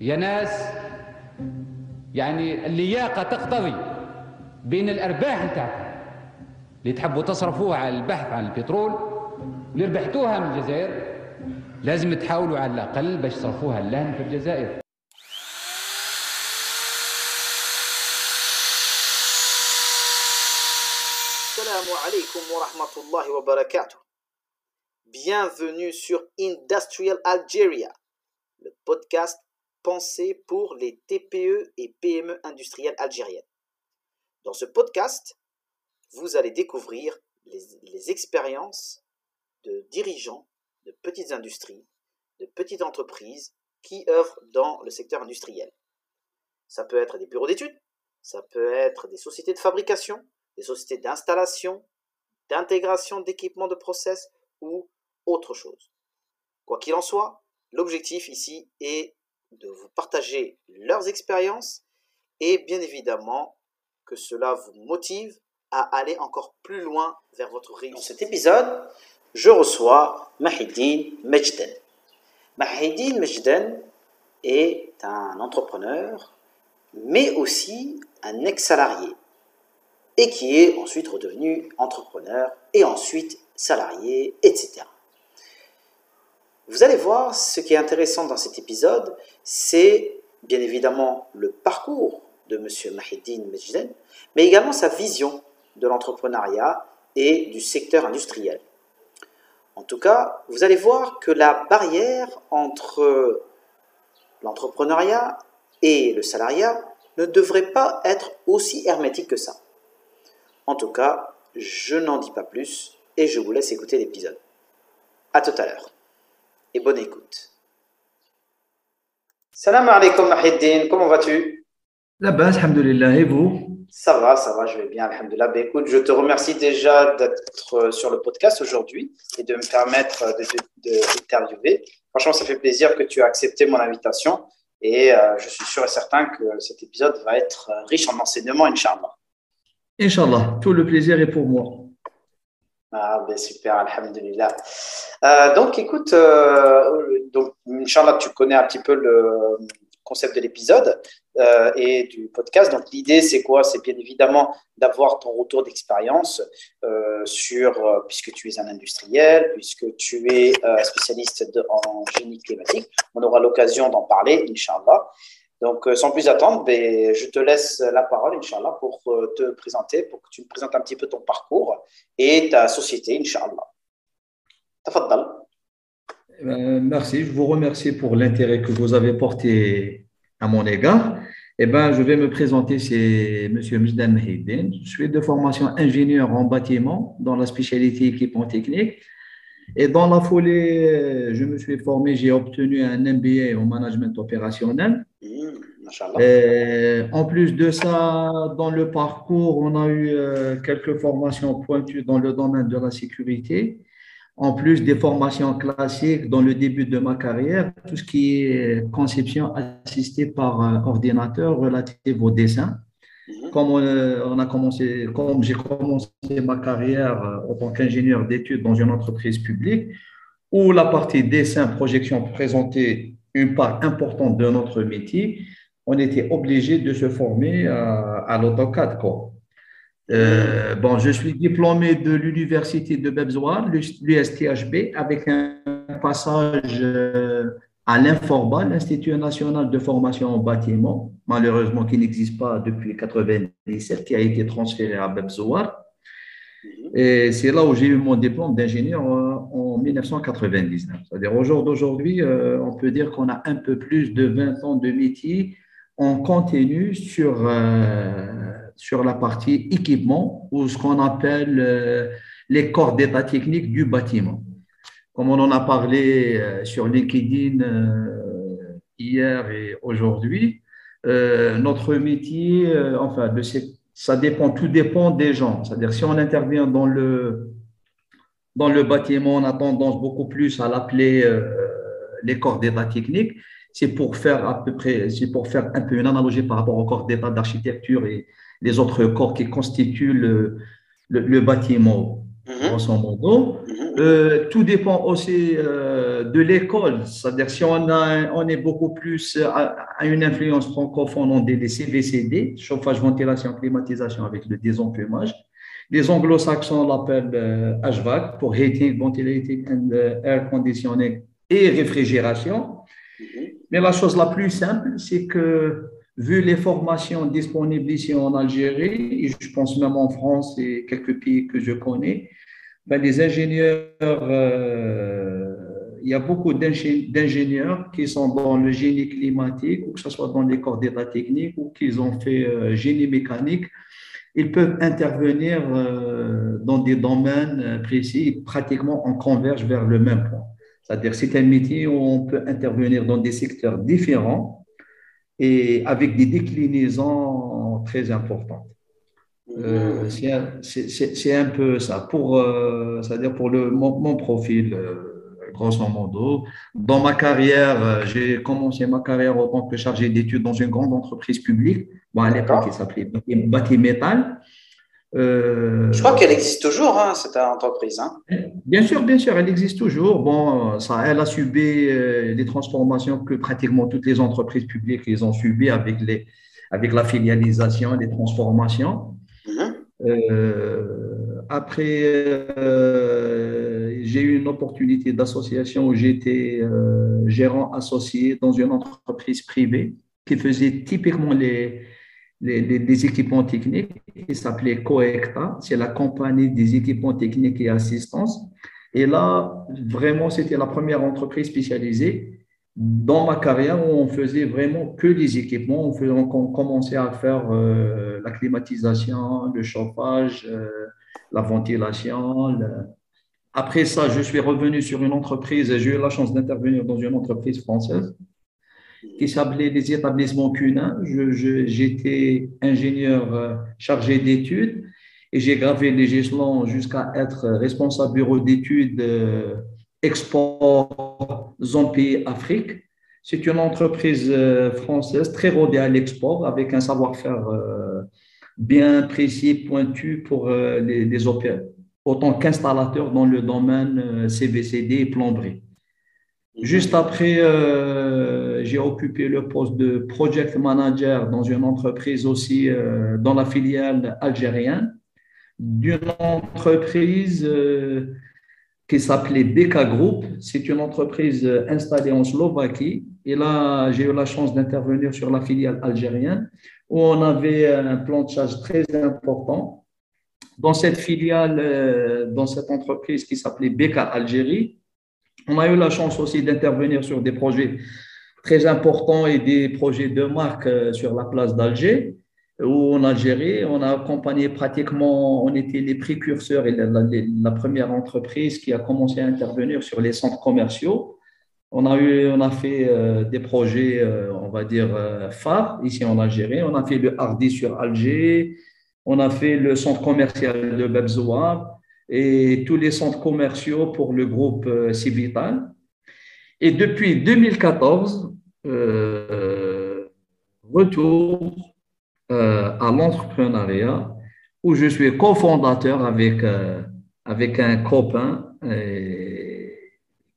يا ناس يعني اللياقة تقتضي بين الأرباح نتاعكم اللي تحبوا تصرفوها على البحث عن البترول اللي ربحتوها من الجزائر لازم تحاولوا على الأقل باش تصرفوها اللهن في الجزائر alaikum wa rahmatullahi wa barakatuh. Bienvenue sur Industrial Algeria, le podcast pensé pour les TPE et PME industrielles algériennes. Dans ce podcast, vous allez découvrir les, les expériences de dirigeants de petites industries, de petites entreprises qui œuvrent dans le secteur industriel. Ça peut être des bureaux d'études, ça peut être des sociétés de fabrication, des sociétés d'installation, d'intégration d'équipements de process ou autre chose. Quoi qu'il en soit, l'objectif ici est de vous partager leurs expériences et bien évidemment que cela vous motive à aller encore plus loin vers votre réussite. Dans cet épisode, je reçois Mahidine Mejden. Mahidine Mejden est un entrepreneur, mais aussi un ex-salarié et qui est ensuite redevenu entrepreneur et ensuite salarié, etc. Vous allez voir, ce qui est intéressant dans cet épisode, c'est bien évidemment le parcours de M. Mahidine Mejden, mais également sa vision de l'entrepreneuriat et du secteur industriel. En tout cas, vous allez voir que la barrière entre l'entrepreneuriat et le salariat ne devrait pas être aussi hermétique que ça. En tout cas, je n'en dis pas plus et je vous laisse écouter l'épisode. À tout à l'heure et bonne écoute. Salam alaikum Mahiddin, comment vas-tu? La base, alhamdulillah, et vous? Ça va, ça va, je vais bien, alhamdulillah. Ben, écoute, je te remercie déjà d'être sur le podcast aujourd'hui et de me permettre d'interviewer. De, de, Franchement, ça fait plaisir que tu as accepté mon invitation et euh, je suis sûr et certain que cet épisode va être riche en enseignements, Inch'Allah. Inch'Allah, tout le plaisir est pour moi. Ah, ben super, alhamdulillah. Euh, donc, écoute, euh, donc, Inch'Allah, tu connais un petit peu le concept de l'épisode euh, et du podcast. Donc, l'idée, c'est quoi? C'est bien évidemment d'avoir ton retour d'expérience euh, sur, puisque tu es un industriel, puisque tu es spécialiste en génie climatique. On aura l'occasion d'en parler, Inch'Allah. Donc, sans plus attendre, ben, je te laisse la parole, Inch'Allah, pour te présenter, pour que tu me présentes un petit peu ton parcours et ta société, Inch'Allah. Tafaddal. Euh, merci, je vous remercie pour l'intérêt que vous avez porté à mon égard. Eh ben, je vais me présenter, c'est M. Mjdan Mahidin. Je suis de formation ingénieur en bâtiment dans la spécialité équipement technique. Et dans la foulée, je me suis formé, j'ai obtenu un MBA en management opérationnel. Et en plus de ça, dans le parcours, on a eu quelques formations pointues dans le domaine de la sécurité, en plus des formations classiques dans le début de ma carrière, tout ce qui est conception assistée par ordinateur relative au dessin. Comme on a commencé, comme j'ai commencé ma carrière en tant qu'ingénieur d'études dans une entreprise publique, où la partie dessin, projection présentait une part importante de notre métier, on était obligé de se former à, à l'AutoCAD. Euh, bon, je suis diplômé de l'université de Bebzoar, l'USTHB, avec un passage à l'Inforba, l'Institut national de formation en bâtiment, malheureusement qui n'existe pas depuis 1997, qui a été transféré à Bebzoar. Et c'est là où j'ai eu mon diplôme d'ingénieur en 1999. C'est-à-dire au jour d'aujourd'hui, on peut dire qu'on a un peu plus de 20 ans de métier on continue sur, euh, sur la partie équipement ou ce qu'on appelle euh, les corps d'état technique du bâtiment. Comme on en a parlé euh, sur LinkedIn hier et aujourd'hui, notre métier, enfin, de ça dépend, tout dépend des gens. C'est-à-dire, si on intervient dans le, dans le bâtiment, on a tendance beaucoup plus à l'appeler les corps d'état technique c'est pour faire à peu près, c'est pour faire un peu une analogie par rapport au corps d'état d'architecture et les autres corps qui constituent le, bâtiment. Mhm. grosso modo. Mhm. Euh, tout dépend aussi euh, de l'école. C'est-à-dire si on, a, on est beaucoup plus à, une influence francophone, on dit les CVCD, chauffage, ventilation, climatisation avec le désenfumage. Les anglo-saxons l'appellent HVAC pour Heating, Ventilating and Air Conditioning et réfrigération. Mhm. Mais la chose la plus simple, c'est que vu les formations disponibles ici en Algérie, et je pense même en France et quelques pays que je connais, ben les ingénieurs, euh, il y a beaucoup d'ingénieurs qui sont dans le génie climatique, ou que ce soit dans les corps d'état technique, ou qu'ils ont fait euh, génie mécanique. Ils peuvent intervenir euh, dans des domaines précis, pratiquement on converge vers le même point. C'est-à-dire c'est un métier où on peut intervenir dans des secteurs différents et avec des déclinaisons très importantes. Euh, c'est un, peu ça. Pour, euh, c'est-à-dire pour le, mon, profil, euh, grosso modo. Dans ma carrière, j'ai commencé ma carrière en tant que chargé d'études dans une grande entreprise publique. Bon, à l'époque, il s'appelait Batimétal. Euh, je crois qu'elle existe toujours, hein, cette entreprise. Hein. Bien sûr, bien sûr, elle existe toujours. Bon, ça, elle a subi euh, des transformations que pratiquement toutes les entreprises publiques les ont subies avec, les, avec la filialisation, les transformations. Mhm. Euh, après, j'ai eu une opportunité d'association où j'étais gérant associé dans une entreprise privée qui faisait typiquement les, des équipements techniques qui s'appelait Coecta, c'est la compagnie des équipements techniques et assistance. Et là, vraiment, c'était la première entreprise spécialisée dans ma carrière où on faisait vraiment que des équipements. On, faisait, on commençait à faire euh, la climatisation, le chauffage, euh, la ventilation. Après ça, je suis revenu sur une entreprise, j'ai eu la chance d'intervenir dans une entreprise française qui s'appelait les établissements CUNA. J'étais ingénieur euh, chargé d'études et j'ai gravé les échelons jusqu'à être responsable bureau d'études euh, export zone pays Afrique. C'est une entreprise euh, française très rodée à l'export avec un savoir-faire bien précis, pointu pour les, les opérateurs, autant qu'installateur dans le domaine CVCD et plomberie. Juste après, euh, j'ai occupé le poste de project manager dans une entreprise aussi, euh, dans la filiale algérienne, d'une entreprise euh, qui s'appelait Beka Group. C'est une entreprise installée en Slovaquie. Et là, j'ai eu la chance d'intervenir sur la filiale algérienne, où on avait un plan de charge très important. Dans cette filiale, dans cette entreprise qui s'appelait Beka Algérie, on a eu la chance aussi d'intervenir sur des projets très importants et des projets de marque euh, sur la place d'Alger ou en Algérie. On a accompagné pratiquement, on était les précurseurs et la, première entreprise qui a commencé à intervenir sur les centres commerciaux. On a, eu, on a fait euh, des projets, euh, on va dire, phares ici en Algérie. On a fait le Hardy sur Alger. On a fait le centre commercial de Bebzoa et tous les centres commerciaux pour le groupe Civital. Et depuis 2014, euh, retour euh, à l'entrepreneuriat où je suis cofondateur avec, avec un copain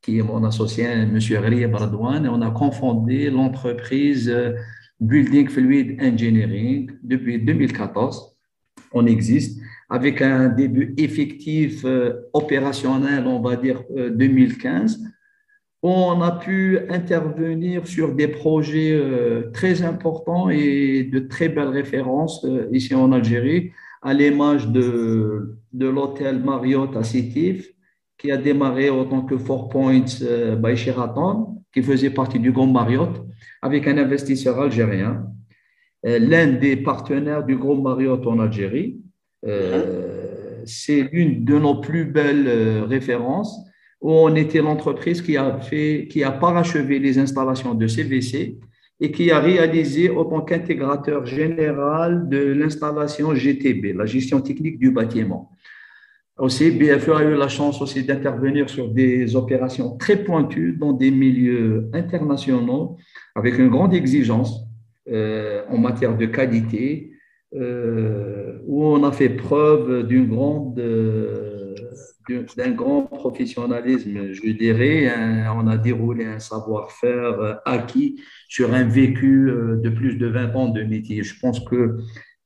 qui est mon associé, M. Ria Bardouane, et on a confondé l'entreprise Building Fluid Engineering depuis 2014. On existe avec un début effectif euh, opérationnel, on va dire 2015, euh, on a pu intervenir sur des projets euh, très importants et de très belles références ici en Algérie, à l'image de, de l'hôtel Marriott à Sétif, qui a démarré en tant que Four Points by Sheraton, qui faisait partie du groupe Marriott, avec un investisseur algérien, l'un des partenaires du groupe Marriott en Algérie. Euh, c'est l'une de nos plus belles euh, références où on était l'entreprise qui a fait, qui a parachevé les installations de CVC et qui a réalisé en tant qu'intégrateur général de l'installation GTB, la gestion technique du bâtiment. Aussi, BFE a eu la chance aussi d'intervenir sur des opérations très pointues dans des milieux internationaux avec une grande exigence euh, en matière de qualité, euh, où on a fait preuve d'une grande euh, d'un grand professionnalisme, je dirais. on a déroulé un savoir-faire acquis sur un vécu de plus de 20 ans de métier. Je pense que,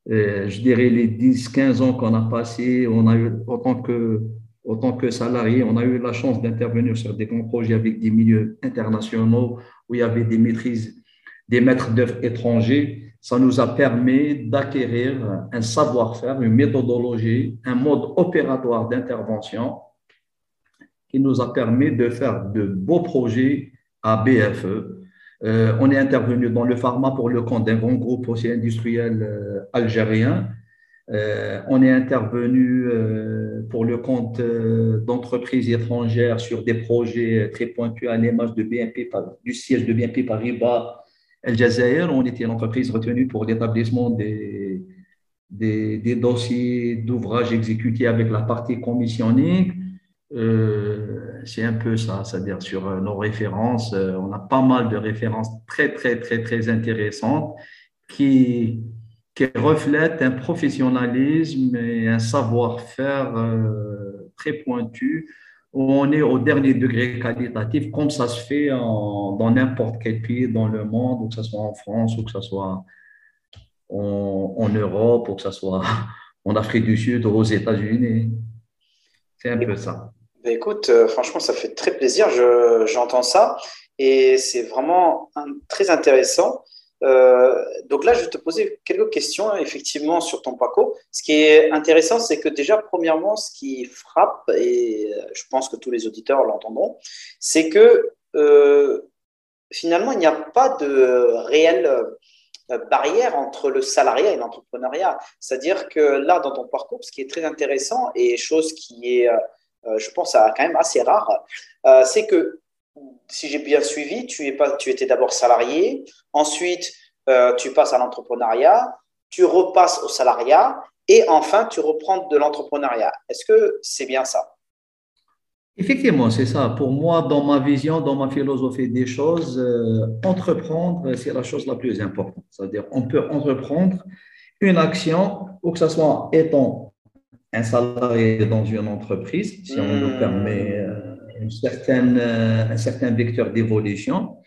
je dirais, les 10-15 ans qu'on a passés, on a eu, en tant que autant que salarié, on a eu la chance d'intervenir sur des grands projets avec des milieux internationaux où il y avait des maîtrises, des maîtres d'œuvre étrangers. Ça nous a permis d'acquérir un savoir-faire, une méthodologie, un mode opératoire d'intervention qui nous a permis de faire de beaux projets à BFE. Euh, on est intervenu dans le pharma pour le compte d'un grand groupe aussi industriel euh, algérien euh, on est intervenu pour le compte d'entreprises étrangères sur des projets très pointus à l'image du siège de BNP Paribas El Jazair. On était une entreprise retenue pour l'établissement des, des, dossiers d'ouvrages exécutés avec la partie commissionning. c'est un peu ça, c'est-à-dire sur nos références, on a pas mal de références très, très, très, très intéressantes qui, qui reflète un professionnalisme et un savoir-faire euh, très pointu on est au dernier degré qualitatif, comme ça se fait dans n'importe quel pays dans le monde, ou que ce soit en France, ou que ce soit en, Europe, ou que ce soit en Afrique du Sud ou aux États-Unis. C'est un peu ça. Ben écoute, euh, franchement, ça fait très plaisir, j'entends ça, et c'est vraiment très intéressant. Euh, donc là, je vais te poser quelques questions effectivement sur ton parcours. Ce qui est intéressant, c'est que déjà, premièrement, ce qui frappe, et euh, je pense que tous les auditeurs l'entendront, c'est que euh, finalement, il n'y a pas de réelle barrière entre le salariat et l'entrepreneuriat. C'est-à-dire que là, dans ton parcours, ce qui est très intéressant et chose qui est, je pense, quand même assez rare, c'est que si j'ai bien suivi, tu, es pas, tu étais d'abord salarié, ensuite euh, tu passes à l'entrepreneuriat, tu repasses au salariat et enfin tu reprends de l'entrepreneuriat. Est-ce que c'est bien ça? Effectivement, c'est ça. Pour moi, dans ma vision, dans ma philosophie des choses, euh, entreprendre, c'est la chose la plus importante. C'est-à-dire, on peut entreprendre une action, ou que ce soit étant un salarié dans une entreprise, si on nous permet euh, une certaine, euh, un certain vecteur d'évolution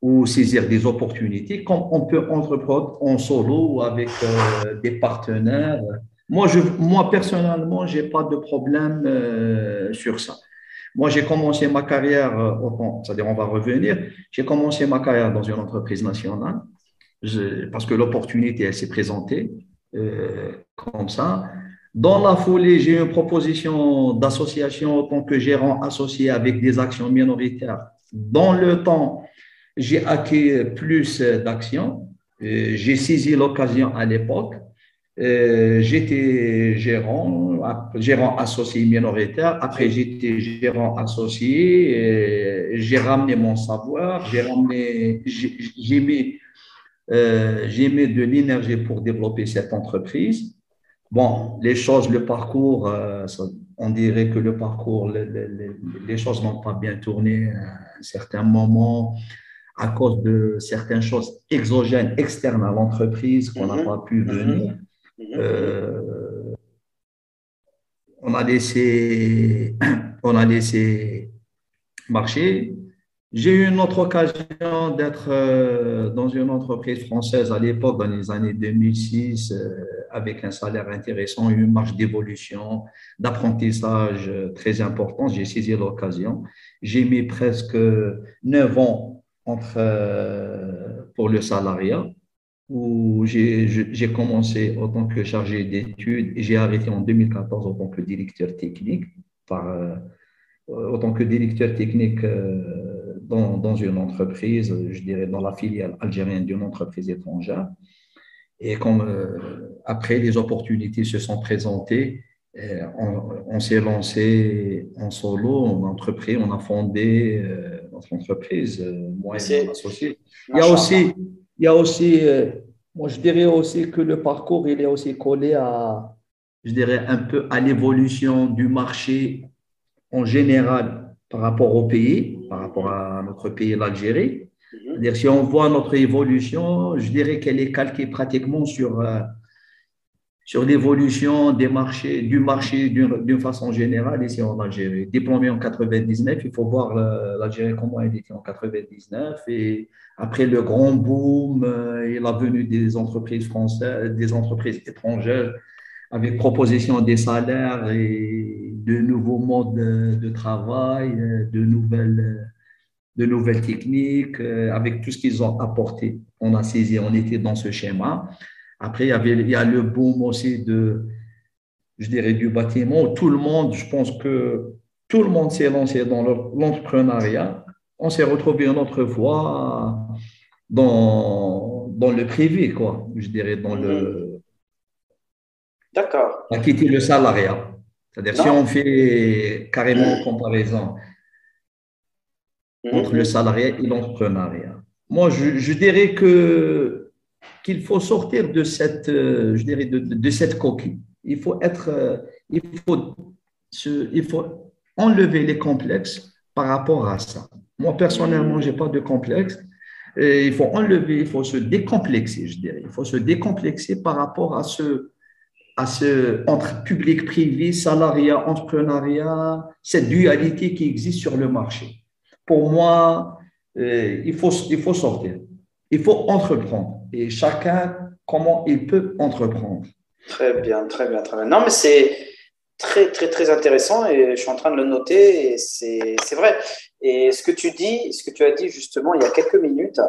ou saisir des opportunités, comme on peut entreprendre en solo ou avec euh, des partenaires. Moi, je, moi personnellement, je n'ai pas de problème euh, sur ça. Moi, j'ai commencé ma carrière, c'est-à-dire on va revenir, j'ai commencé ma carrière dans une entreprise nationale parce que l'opportunité, s'est présentée comme ça. Dans la foulée, j'ai une proposition d'association en tant que gérant associé avec des actions minoritaires. Dans le temps, j'ai acquis plus d'actions. Euh, j'ai saisi l'occasion à l'époque. Euh, j'étais gérant, gérant associé minoritaire. Après, j'étais gérant associé. J'ai ramené mon savoir. J'ai ramené, j'ai mis, euh, j'ai mis de l'énergie pour développer cette entreprise. Bon, les choses, le parcours, euh, on dirait que le parcours, les, choses n'ont pas bien tourné à un certain moment à cause de certaines choses exogènes, externes à l'entreprise qu'on n'a mhm. pas pu mhm. venir. Mhm. Euh, on a laissé, on a laissé marcher. J'ai eu une autre occasion d'être euh, dans une entreprise française à l'époque, dans les années 2006, euh, avec un salaire intéressant, une marge d'évolution, d'apprentissage euh, très importante. J'ai saisi l'occasion. J'ai mis presque neuf ans entre, pour le salariat, où j'ai commencé en tant que chargé d'études j'ai arrêté en 2014 en tant que directeur technique, par, en tant que directeur technique dans, une entreprise, je dirais dans la filiale algérienne d'une entreprise étrangère. Et comme euh, après les opportunités se sont présentées, euh, on, s'est lancé en solo, on a entrepris, on a fondé euh, notre entreprise, moi et mon associé. Il y a aussi, il y a aussi moi je dirais aussi que le parcours, il est aussi collé à, je dirais, un peu à l'évolution du marché en général par rapport au pays, par rapport à notre pays, l'Algérie. Mhm. Si on voit notre évolution, je dirais qu'elle est calquée pratiquement sur, euh, sur l'évolution du marché d'une façon générale ici en Algérie. Diplômé en 99, il faut voir l'Algérie comment elle était en 99 et après le grand boom euh, et la venue des entreprises françaises, des entreprises étrangères avec proposition des salaires et de nouveaux modes de, travail, de nouvelles, de nouvelles techniques, euh, avec tout ce qu'ils ont apporté. On a saisi, on était dans ce schéma. Après, il y, avait, il y a le boom aussi de, je dirais, du bâtiment. Tout le monde, je pense que tout le monde s'est lancé dans l'entrepreneuriat. On s'est retrouvé une autre fois dans, dans le privé, quoi. Je dirais, dans le. D'accord. À quitter le salariat. C'est-à-dire, si on fait carrément comparaison entre le salariat et l'entrepreneuriat. Moi, je, dirais que qu'il faut sortir de cette, euh, je dirais, de, cette coquille. Il faut être, euh, il faut, il faut enlever les complexes par rapport à ça. Moi, personnellement, je n'ai pas de complexe. Il faut enlever, il faut se décomplexer, je dirais. Il faut se décomplexer par rapport à ce, à ce entre public, privé, salariat, entrepreneuriat, cette dualité qui existe sur le marché. Pour moi, euh, il, faut, il faut sortir. Il faut entreprendre et chacun comment il peut entreprendre. Très bien, très bien, très bien. Non, mais c'est très, très, très intéressant et je suis en train de le noter et c'est vrai. Et ce que tu dis, ce que tu as dit justement il y a quelques minutes,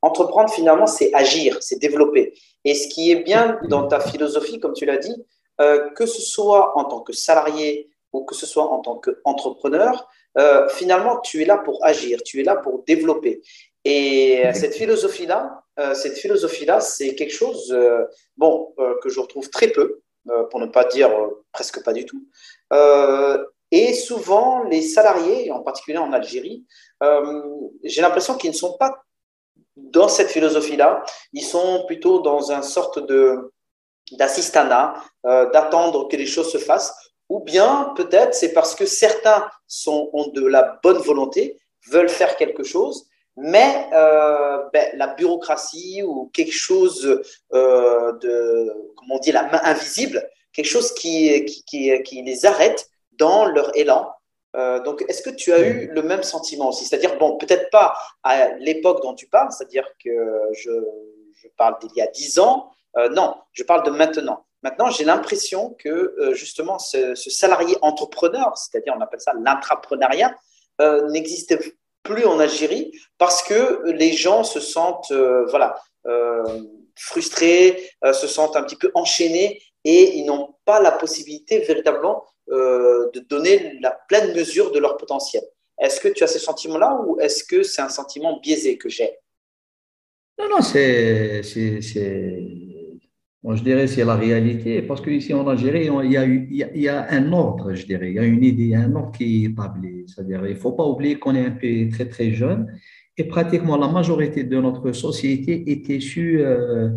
entreprendre finalement, c'est agir, c'est développer. Et ce qui est bien dans ta philosophie, comme tu l'as dit, euh, que ce soit en tant que salarié ou que ce soit en tant qu'entrepreneur, euh, finalement, tu es là pour agir, tu es là pour développer. Et cette philosophie-là, euh, cette philosophie-là, c'est quelque chose, euh, bon, euh, que je retrouve très peu, pour ne pas dire presque pas du tout. et souvent, les salariés, en particulier en Algérie, j'ai l'impression qu'ils ne sont pas dans cette philosophie-là. Ils sont plutôt dans une sorte de d'assistanat, d'attendre que les choses se fassent. Ou bien, peut-être, c'est parce que certains ont de la bonne volonté, veulent faire quelque chose, mais euh, ben, la bureaucratie ou quelque chose euh, de, comment on dit, la main invisible, quelque chose qui, les arrête dans leur élan. Euh, donc, est-ce que tu as eu le même sentiment aussi? C'est-à-dire, bon, peut-être pas à l'époque dont tu parles, c'est-à-dire que je, je parle d'il y a dix ans, non, je parle de maintenant. Maintenant, j'ai l'impression que justement ce, salarié entrepreneur, c'est-à-dire on appelle ça l'intrapreneuriat, n'existe plus en Algérie parce que les gens se sentent euh, voilà, euh, frustrés, euh, se sentent un petit peu enchaînés et ils n'ont pas la possibilité véritablement de donner la pleine mesure de leur potentiel. Est-ce que tu as ce sentiment-là ou est-ce que c'est un sentiment biaisé que j'ai? Non, non, c'est je dirais c'est la réalité, parce qu'ici en Algérie, il y, a, il, y a, un ordre, je dirais, il y a une idée, un ordre qui est établi. C'est-à-dire, il ne faut pas oublier qu'on est un pays très, très jeune et pratiquement la majorité de notre société est issue, euh,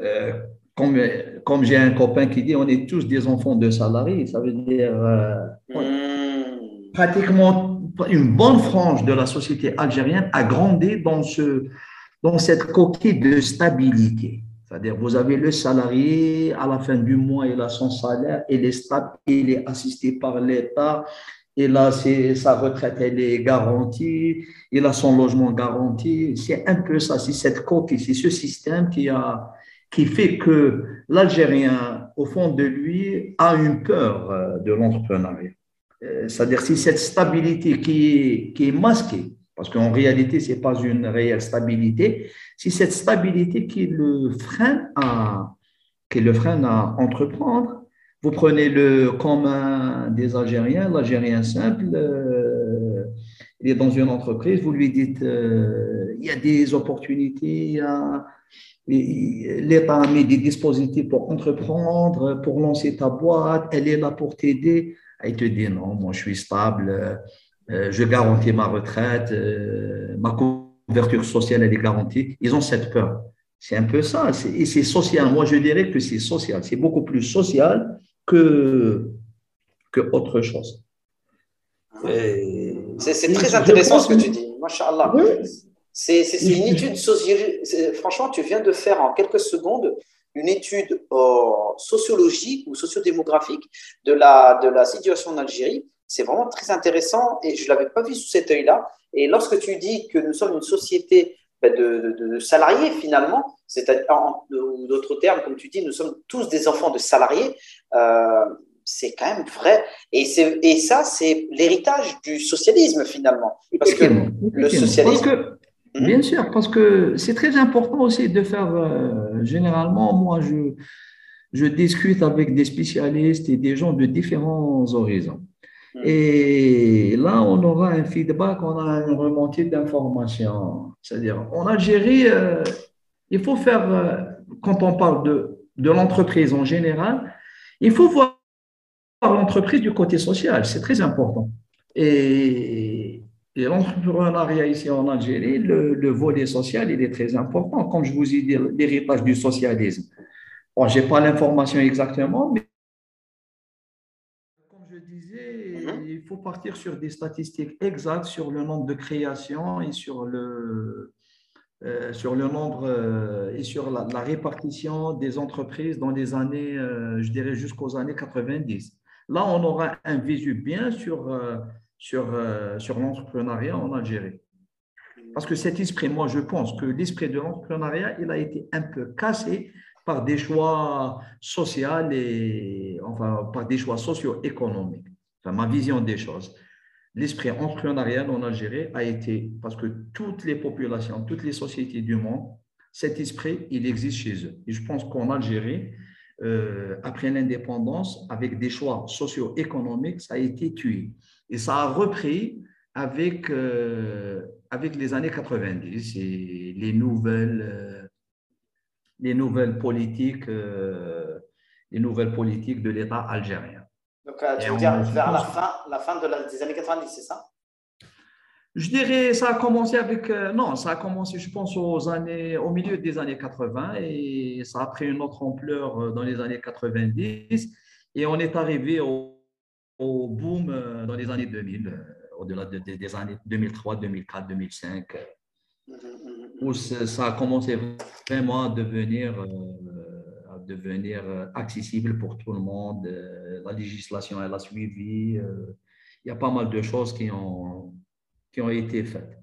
euh, comme, comme j'ai un copain qui dit, on est tous des enfants de salariés. Ça veut dire euh, hmm. pratiquement une bonne frange de la société algérienne a grandi dans, ce, dans cette coquille de stabilité. C'est-à-dire, vous avez le salarié, à la fin du mois, il a son salaire, il est stable, il est assisté par l'État, il a sa retraite, elle est garantie, il a son logement garanti. C'est un peu ça, c'est cette coquille, c'est ce système qui, a, qui fait que l'Algérien, au fond de lui, a une peur euh, de l'entrepreneuriat. Euh, c'est-à-dire, c'est cette stabilité qui qui est masquée parce qu'en réalité, ce n'est pas une réelle stabilité, c'est cette stabilité qui le freine à, qui le freine à entreprendre. Vous prenez le commun des Algériens, l'Algérien simple, euh, il est dans une entreprise, vous lui dites, euh, il y a des opportunités, l'État a mis des dispositifs pour entreprendre, pour lancer ta boîte, elle est là pour t'aider. Il te dit non, moi je suis stable, euh, je garantis ma retraite, euh, ma couverture sociale, elle est garantie. Ils ont cette peur. C'est un peu ça. Et c'est social. Moi, je dirais que c'est social. C'est beaucoup plus social que, que autre chose. C'est très intéressant ce que tu dis. C'est une étude sociale. Franchement, tu viens de faire en quelques secondes une étude sociologique ou sociodémographique de la, de la situation en Algérie. C'est vraiment très intéressant et je ne l'avais pas vu sous cet œil-là. Et lorsque tu dis que nous sommes une société ben, de, de, salariés finalement, c'est-à-dire, ou d'autres termes, comme tu dis, nous sommes tous des enfants de salariés, euh, c'est quand même vrai. Et, et ça, c'est l'héritage du socialisme finalement. Parce que le socialisme. Mhm. Bien sûr, parce que c'est très important aussi de faire, euh, généralement, moi, je, je discute avec des spécialistes et des gens de différents horizons. Et là, on aura un feedback, on a une remontée d'informations. C'est-à-dire, en Algérie, euh, il faut faire, euh, quand on parle de, de l'entreprise en général, il faut voir l'entreprise du côté social. C'est très important. Et et l'entrepreneuriat ici en Algérie, le, volet social, il est très important. Comme je vous ai dit, l'héritage du socialisme. Bon, je n'ai pas l'information exactement, mais comme je disais, mhm. il partir sur des statistiques exactes sur le nombre de créations et sur le, euh, sur le nombre euh, et sur la, répartition des entreprises dans les années, euh, je dirais jusqu'aux années 90. Là, on aura un visu bien sur sur, sur l'entrepreneuriat en Algérie. Parce que cet esprit, moi, je pense que l'esprit de l'entrepreneuriat, il a été un peu cassé par des choix sociaux et enfin par des choix socio-économiques. Enfin, ma vision des choses. L'esprit entrepreneurial en Algérie a été, parce que toutes les populations, toutes les sociétés du monde, cet esprit, il existe chez eux. Et je pense qu'en Algérie, euh, après l'indépendance, avec des choix socio-économiques, ça a été tué. Et ça a repris avec, euh, avec les années 90 et les nouvelles, euh, les nouvelles politiques, les nouvelles politiques de l'État algérien. Donc, tu veux dire vers la fin, la fin de des années 90, c'est ça? Je dirais, ça a commencé avec, non, ça a commencé, je pense, aux années, au milieu des années 80 et ça a pris une autre ampleur dans les années 90 et on est arrivé au, au boom euh, dans les années 2000, euh, au-delà des années 2003, 2004, 2005, où ça a commencé vraiment à devenir, euh, devenir accessible pour tout le monde. La législation, elle a suivi. Il y a pas mal de choses qui ont, qui ont été faites.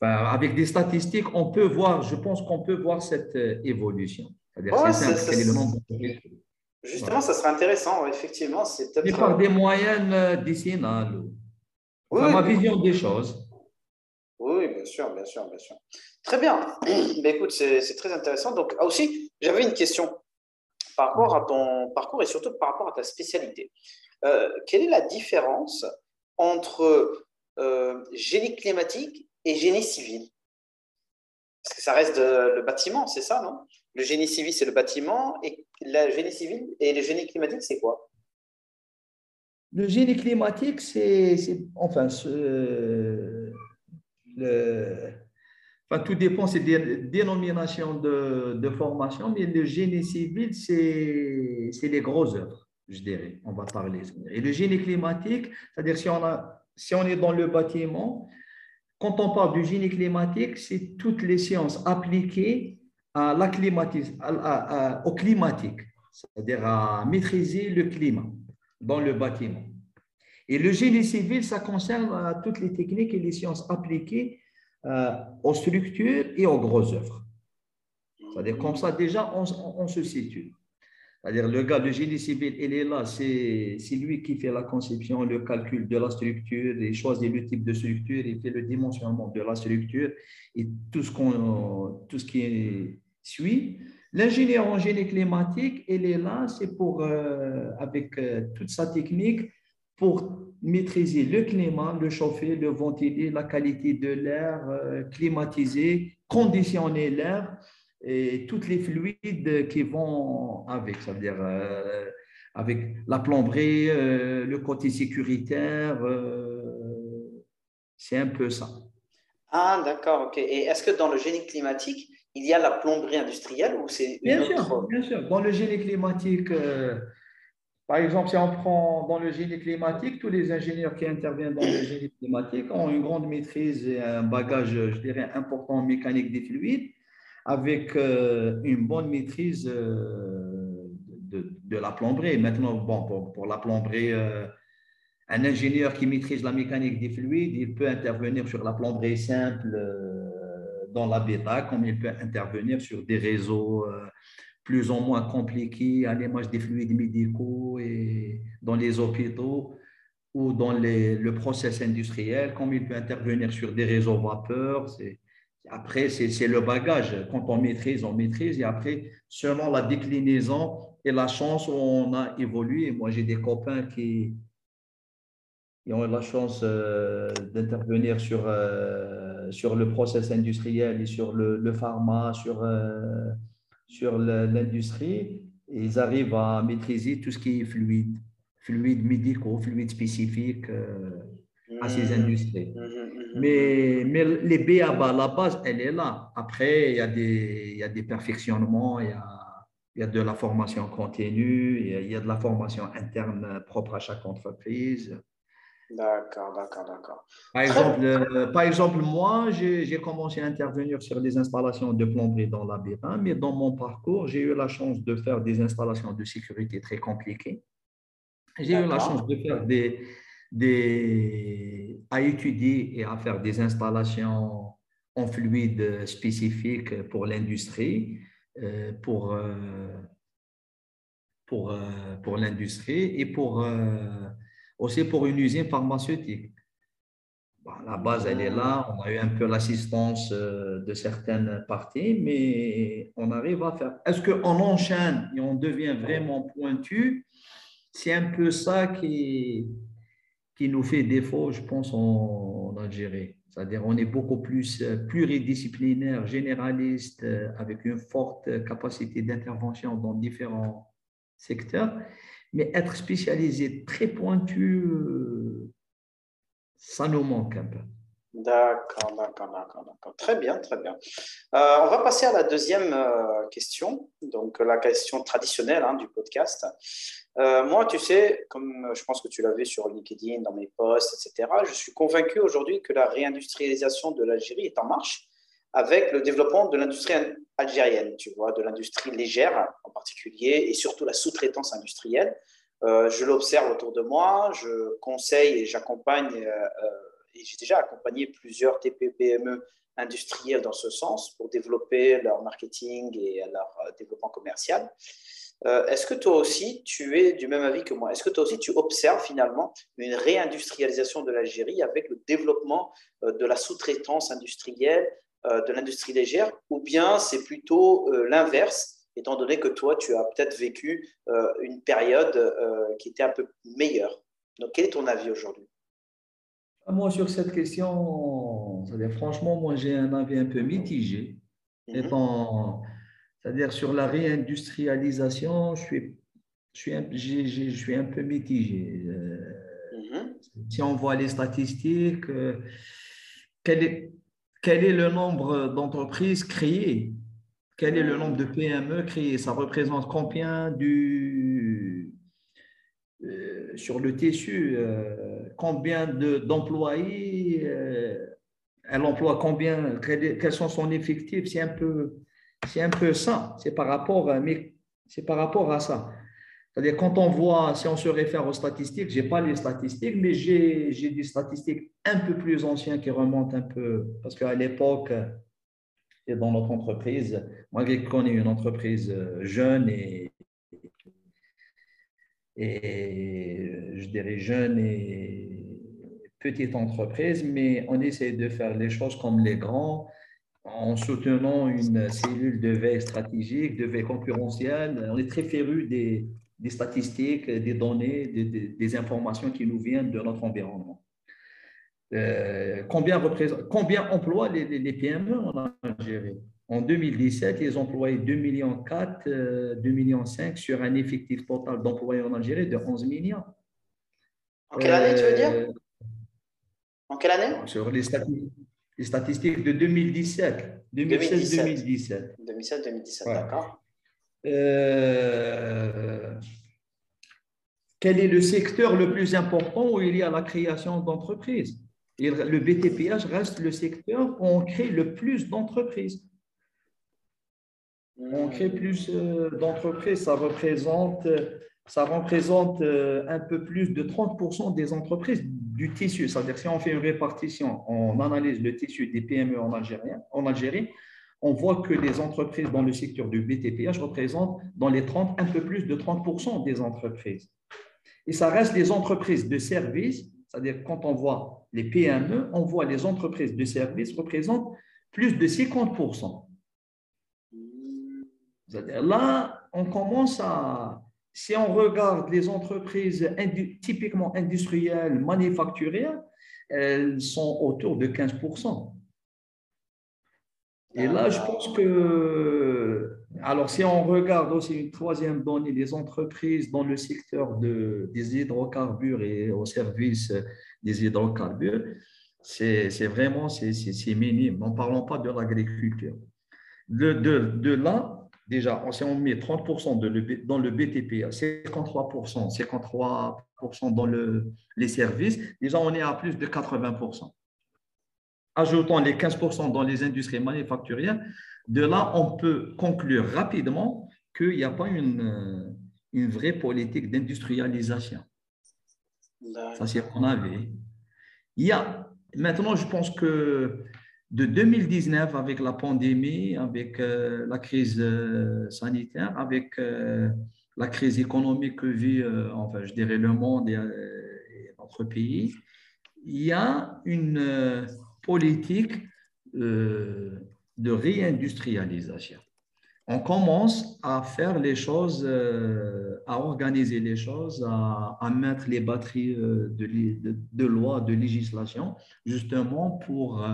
avec des statistiques, on peut voir, je pense qu'on peut voir cette évolution. C'est-à-dire, c'est le nombre de Justement, ça serait intéressant, effectivement. C'est peut-être. par des moyennes euh, décennales. Oui, ma vision des choses. Oui, bien sûr, bien sûr, bien sûr. Très bien. Mais écoute, c'est très intéressant. Donc, ah, aussi, j'avais une question par rapport à ton parcours et surtout par rapport à ta spécialité. Euh, quelle est la différence entre euh, génie climatique et génie civil? Parce que ça reste le bâtiment, c'est ça, non? Le génie civil, c'est le bâtiment et le génie civil et le génie climatique, c'est quoi? Le génie climatique, c'est, enfin, le, enfin, tout dépend, c'est des dénominations de, formation, mais le génie civil, c'est, les grosses œuvres, je dirais, on va parler. Et le génie climatique, c'est-à-dire si on, si on est dans le bâtiment, quand on parle du génie climatique, c'est toutes les sciences appliquées à la au climatique, c'est-à-dire à maîtriser le climat dans le bâtiment. Et le génie civil, ça concerne toutes les techniques et les sciences appliquées euh, aux structures et aux grosses œuvres. C'est-à-dire comme ça, déjà, on, se situe. C'est-à-dire le gars de génie civil, il est là, c'est lui qui fait la conception, le calcul de la structure, il choisit le type de structure, il fait le dimensionnement de la structure et tout ce, qu'on tout ce qui suit. L'ingénieur en génie climatique, il est là, c'est pour, euh, avec euh, toute sa technique, pour maîtriser le climat, le chauffer, le ventiler, la qualité de l'air, euh, climatiser, conditionner l'air et tous les fluides qui vont avec, ça veut dire avec la plomberie, le côté sécuritaire, c'est un peu ça. Ah, d'accord, ok. Et est-ce que dans le génie climatique, il y a la plomberie industrielle ou c'est bien sûr, bien sûr. Dans le génie climatique, euh, par exemple, si on prend dans le génie climatique, tous les ingénieurs qui interviennent dans le génie climatique ont une grande maîtrise et un bagage, je dirais, important en mécanique des fluides. avec euh, une bonne maîtrise euh, de, la plomberie. Maintenant, bon, pour, pour la plomberie, euh, un ingénieur qui maîtrise la mécanique des fluides, il peut intervenir sur la plomberie simple dans l'habitat, comme il peut intervenir sur des réseaux plus ou moins compliqués à l'image des fluides médicaux et dans les hôpitaux ou dans le process industriel, comme il peut intervenir sur des réseaux vapeur. Après, c'est le bagage. Quand on maîtrise, on maîtrise. Et après, selon la déclinaison et la chance où on a évolué, moi, j'ai des copains qui, ont eu la chance euh, d'intervenir sur, euh, sur le process industriel et sur le, le pharma, sur, euh, sur l'industrie. Ils arrivent à maîtriser tout ce qui est fluide fluides médicaux, fluides spécifiques euh, à ces mmh. industries. Mmh, mmh, mais, mais les BABA, la base, elle est là. Après, il y a des, il y a des perfectionnements, il y a, il y a de la formation continue, il y a, de la formation interne propre à chaque entreprise. D'accord, d'accord, d'accord. Par exemple, euh, par exemple, moi, j'ai commencé à intervenir sur des installations de plomberie dans labyrinthe, mais dans mon parcours, j'ai eu la chance de faire des installations de sécurité très compliquées. J'ai eu la chance de faire des, des, à étudier et à faire des installations en fluide spécifiques pour l'industrie, euh, pour, euh, pour, pour l'industrie et pour, aussi pour une usine pharmaceutique. la base, elle est là. On a eu un peu l'assistance de certaines parties, mais on arrive à faire. Est-ce qu'on enchaîne et on devient vraiment pointu? C'est un peu ça qui, qui nous fait défaut, je pense, en, Algérie. C'est-à-dire on est beaucoup plus euh, pluridisciplinaire, généraliste, euh, avec une forte capacité d'intervention dans différents secteurs. Mais être spécialisé très pointu, euh, ça nous manque un peu. D'accord, d'accord, d'accord, Très bien, très bien. on va passer à la deuxième question, donc la question traditionnelle hein, du podcast. Euh, moi, tu sais, comme je pense que tu l'avais sur LinkedIn, dans mes posts, etc., je suis convaincu aujourd'hui que la réindustrialisation de l'Algérie est en marche avec le développement de l'industrie algérienne, tu vois, de l'industrie légère en particulier, et surtout la sous-traitance industrielle. Euh, je l'observe autour de moi, je conseille et j'accompagne, euh, et j'ai déjà accompagné plusieurs TPE-PME industriels dans ce sens pour développer leur marketing et leur développement commercial. Euh, est-ce que toi aussi, tu es du même avis que moi? Est-ce que toi aussi, tu observes finalement une réindustrialisation de l'Algérie avec le développement euh, de la sous-traitance industrielle, euh, de l'industrie légère, ou bien c'est plutôt l'inverse, étant donné que toi, tu as peut-être vécu une période qui était un peu meilleure Donc, quel est ton avis aujourd'hui? Ah, Moi, sur cette question, franchement, moi, j'ai un avis un peu mitigé. Étant c'est-à-dire sur la réindustrialisation, je suis, je suis, un, je suis un peu mitigé. Euh, mhm. Si on voit les statistiques, euh, quel est, quel est le nombre d'entreprises créées? Quel est le nombre de PME créées? Ça représente combien du, euh, sur le tissu Combien d'employés Elle emploie combien? Quels sont son effectif? C'est un peu un peu ça. C'est par rapport, à, mais c'est par rapport à ça. C'est-à-dire, quand on voit, si on se réfère aux statistiques, je n'ai pas les statistiques, mais j'ai, des statistiques un peu plus anciennes qui remontent un peu. Parce qu'à l'époque, et dans notre entreprise, malgré qu'on est une entreprise jeune et, et je dirais jeune et petite entreprise, mais on essaie de faire les choses comme les grands en soutenant une cellule de veille stratégique, de veille concurrentielle. On est très féru des, statistiques, des données, des, informations qui nous viennent de notre environnement. Euh, combien, combien emploient les, PME en Algérie? En 2017, ils employaient 2,4 millions, 2,5 millions sur un effectif total d'employés en Algérie de 11 millions. En quelle année, tu veux dire? Euh, En quelle année? Sur les statistiques les statistiques de 2017. 2016-2017. 2017-2017, d'accord. Euh, quel est le secteur le plus important où il y a la création d'entreprises? Le BTPH reste le secteur où on crée le plus d'entreprises. On crée plus euh, d'entreprises. Ça représente, ça représente euh, un peu plus de 30% des entreprises du tissu. C'est-à-dire si on fait une répartition, on analyse le tissu des PME en, Algérie, en Algérie, on voit que les entreprises dans le secteur du BTPH représentent dans les 30, un peu plus de 30% des entreprises. Et ça reste les entreprises de services, c'est-à-dire quand on voit les PME, on voit les entreprises de services représentent plus de 50%. C'est-à-dire là, on commence à, si on regarde les entreprises typiquement industrielles, manufacturières, elles sont autour de 15%. Et là, je pense que, alors si on regarde aussi une troisième donnée, les entreprises dans le secteur de, des hydrocarbures et au service des hydrocarbures, c'est vraiment c'est minime. N'en parlons pas de l'agriculture. De, là, déjà, si on met 30% de dans le BTP, 53%, 53% dans le, les services, déjà on est à plus de 80%. Ajoutons les 15% dans les industries manufacturières, de là, on peut conclure rapidement qu'il n'y a pas une, une vraie politique d'industrialisation. Ça, c'est mon avis. Il y a, maintenant, je pense que de 2019, avec la pandémie, avec euh, la crise euh, sanitaire, avec euh, la crise économique que vit, enfin, je dirais, le monde et, notre pays, il y a une politique de réindustrialisation. On commence à faire les choses, à organiser les choses, à, mettre les batteries de, de, de loi, de législation, justement pour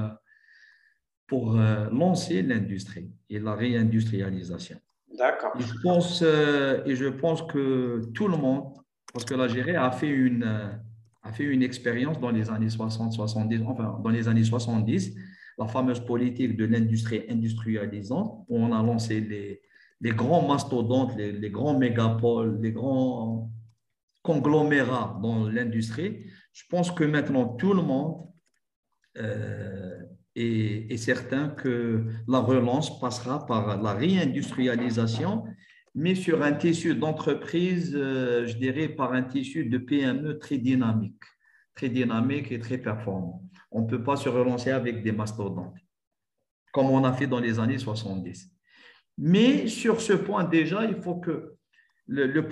pour euh, lancer l'industrie et la réindustrialisation. D'accord. Je pense, euh, et je pense que tout le monde, parce que l'Algérie a fait une, a fait une expérience dans les années 60, 70, enfin dans les années 70, la fameuse politique de l'industrie industrialisante, où on a lancé les, les grands mastodontes, les, grands mégapoles, les grands conglomérats dans l'industrie. Je pense que maintenant, tout le monde euh, et, certain que la relance passera par la réindustrialisation, mais sur un tissu d'entreprise, euh, je dirais par un tissu de PME très dynamique, très dynamique et très performant. On ne peut pas se relancer avec des mastodontes, comme on a fait dans les années 70. Mais sur ce point déjà, il faut que le,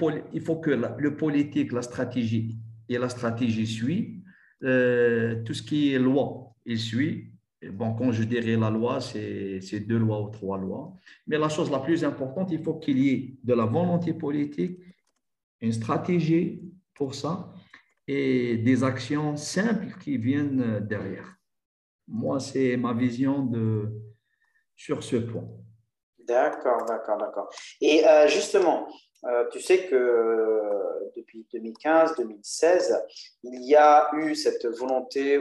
politique, la stratégie et la stratégie suivent. Euh, tout ce qui est loi, il suit Bon, quand je dirais la loi, c'est deux lois ou trois lois. Mais la chose la plus importante, il faut qu'il y ait de la volonté politique, une stratégie pour ça et des actions simples qui viennent derrière. Moi, c'est ma vision de, sur ce point. D'accord, d'accord, d'accord. Et euh, justement, euh, tu sais que euh, depuis 2015-2016, il y a eu cette volonté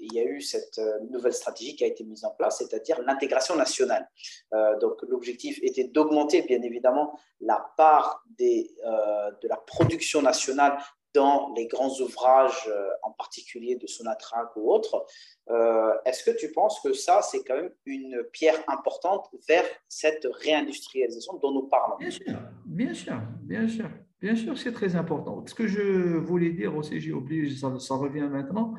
il y a eu cette euh, nouvelle stratégie qui a été mise en place, c'est-à-dire l'intégration nationale. Euh, donc l'objectif était d'augmenter bien évidemment la part euh, de la production nationale dans les grands ouvrages, en particulier de Sonatrach ou autres. Est-ce que tu penses que ça, c'est quand même une pierre importante vers cette réindustrialisation dont nous parlons? Bien sûr, bien sûr, bien sûr. Bien sûr, c'est très important. Ce que je voulais dire aussi, j'ai oublié, ça revient maintenant,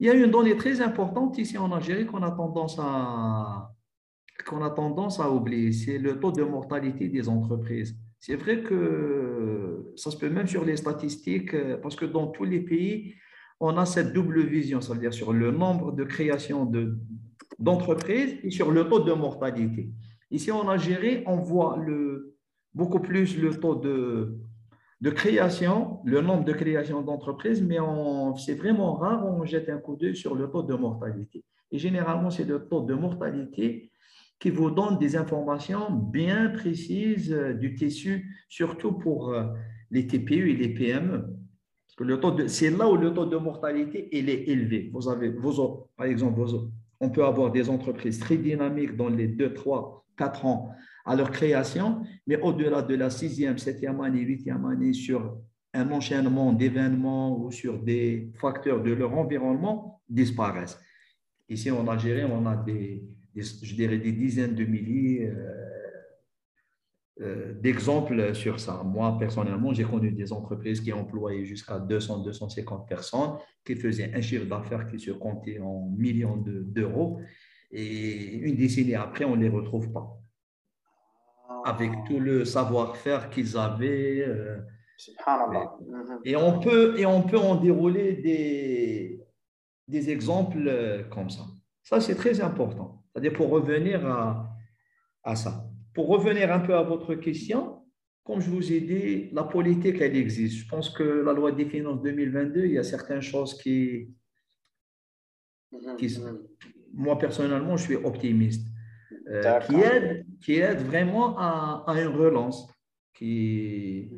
il y a une donnée très importante ici en Algérie qu'on a tendance à, qu'on a tendance à oublier, c'est le taux de mortalité des entreprises. C'est vrai que ça se peut même sur les statistiques, parce que dans tous les pays, on a cette double vision, c'est-à-dire sur le nombre de créations d'entreprises et sur le taux de mortalité. Ici en Algérie, on voit le, beaucoup plus le taux de, de création, le nombre de créations d'entreprises, mais c'est vraiment rare, on jette un coup d'œil sur le taux de mortalité. Et généralement, c'est le taux de mortalité qui vous donne des informations bien précises euh, du tissu, surtout pour euh, les TPE et les PME. c'est là où le taux de mortalité il est élevé. Vous avez, vos, par exemple, on peut avoir des entreprises très dynamiques dans les 2, 3, 4 ans à leur création, mais au-delà de la sixième, septième année, huitième année, sur un enchaînement d'événements ou sur des facteurs de leur environnement, disparaissent. Ici en Algérie, on a des, je dirais des dizaines de milliers d'exemples sur ça. Moi, personnellement, j'ai connu des entreprises qui employaient jusqu'à 200, 250 personnes, qui faisaient un chiffre d'affaires qui se comptait en millions d'euros. et une décennie après, on ne les retrouve pas. Avec tout le savoir-faire qu'ils avaient. et, on peut, et on peut en dérouler des, des exemples comme ça. Ça, c'est très important. C'est-à-dire pour revenir à, à ça. Pour revenir un peu à votre question, comme je vous ai dit, la politique, elle existe. Je pense que la loi des finances 2022, il y a certaines choses qui, mhm, mhm. moi personnellement, je suis optimiste, euh, qui, aident, qui aide vraiment à, à, une relance. Qui,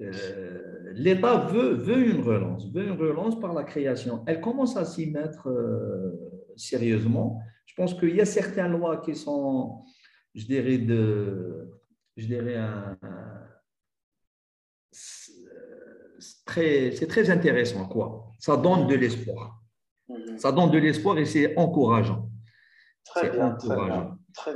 euh, L'État veut, veut une relance, veut une relance par la création. Elle commence à s'y mettre euh, sérieusement. Je pense qu'il y a certaines lois qui sont je dirais, de, je dirais c'est très, intéressant, quoi. Ça donne de l'espoir. Mhm. Ça donne de l'espoir et c'est encourageant. Très bien.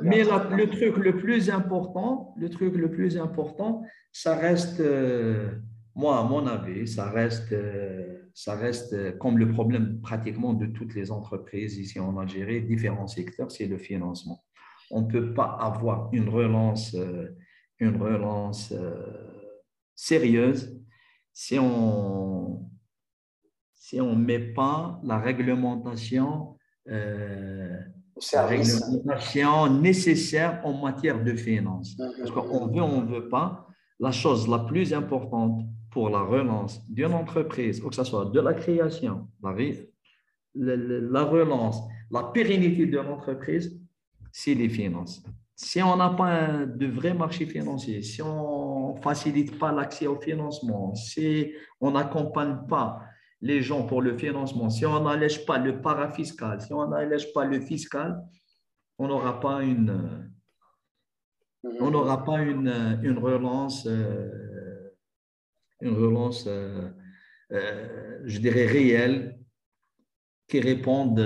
Mais le truc le plus important, le truc le plus important, ça reste, euh, moi, à mon avis, ça reste, euh, ça reste comme le problème pratiquement de toutes les entreprises ici en Algérie, différents secteurs, c'est le financement. On ne peut pas avoir une relance, euh, une relance euh, sérieuse si on si on ne met pas la réglementation, euh, réglementation nécessaire en matière de finances. Mm-hmm. Parce qu'on veut, on ne veut pas. La chose la plus importante pour la relance d'une entreprise, que ce soit de la création, la relance, la pérennité de l'entreprise, c'est les finances. Si on n'a pas de vrai marché financier, si on ne facilite pas l'accès au financement, si on n'accompagne pas les gens pour le financement, si on n'allège pas le parafiscal, si on n'allège pas le fiscal, on n'aura pas une, on n'aura pas une, une relance, euh, une relance, euh, euh, je dirais, réelle qui réponde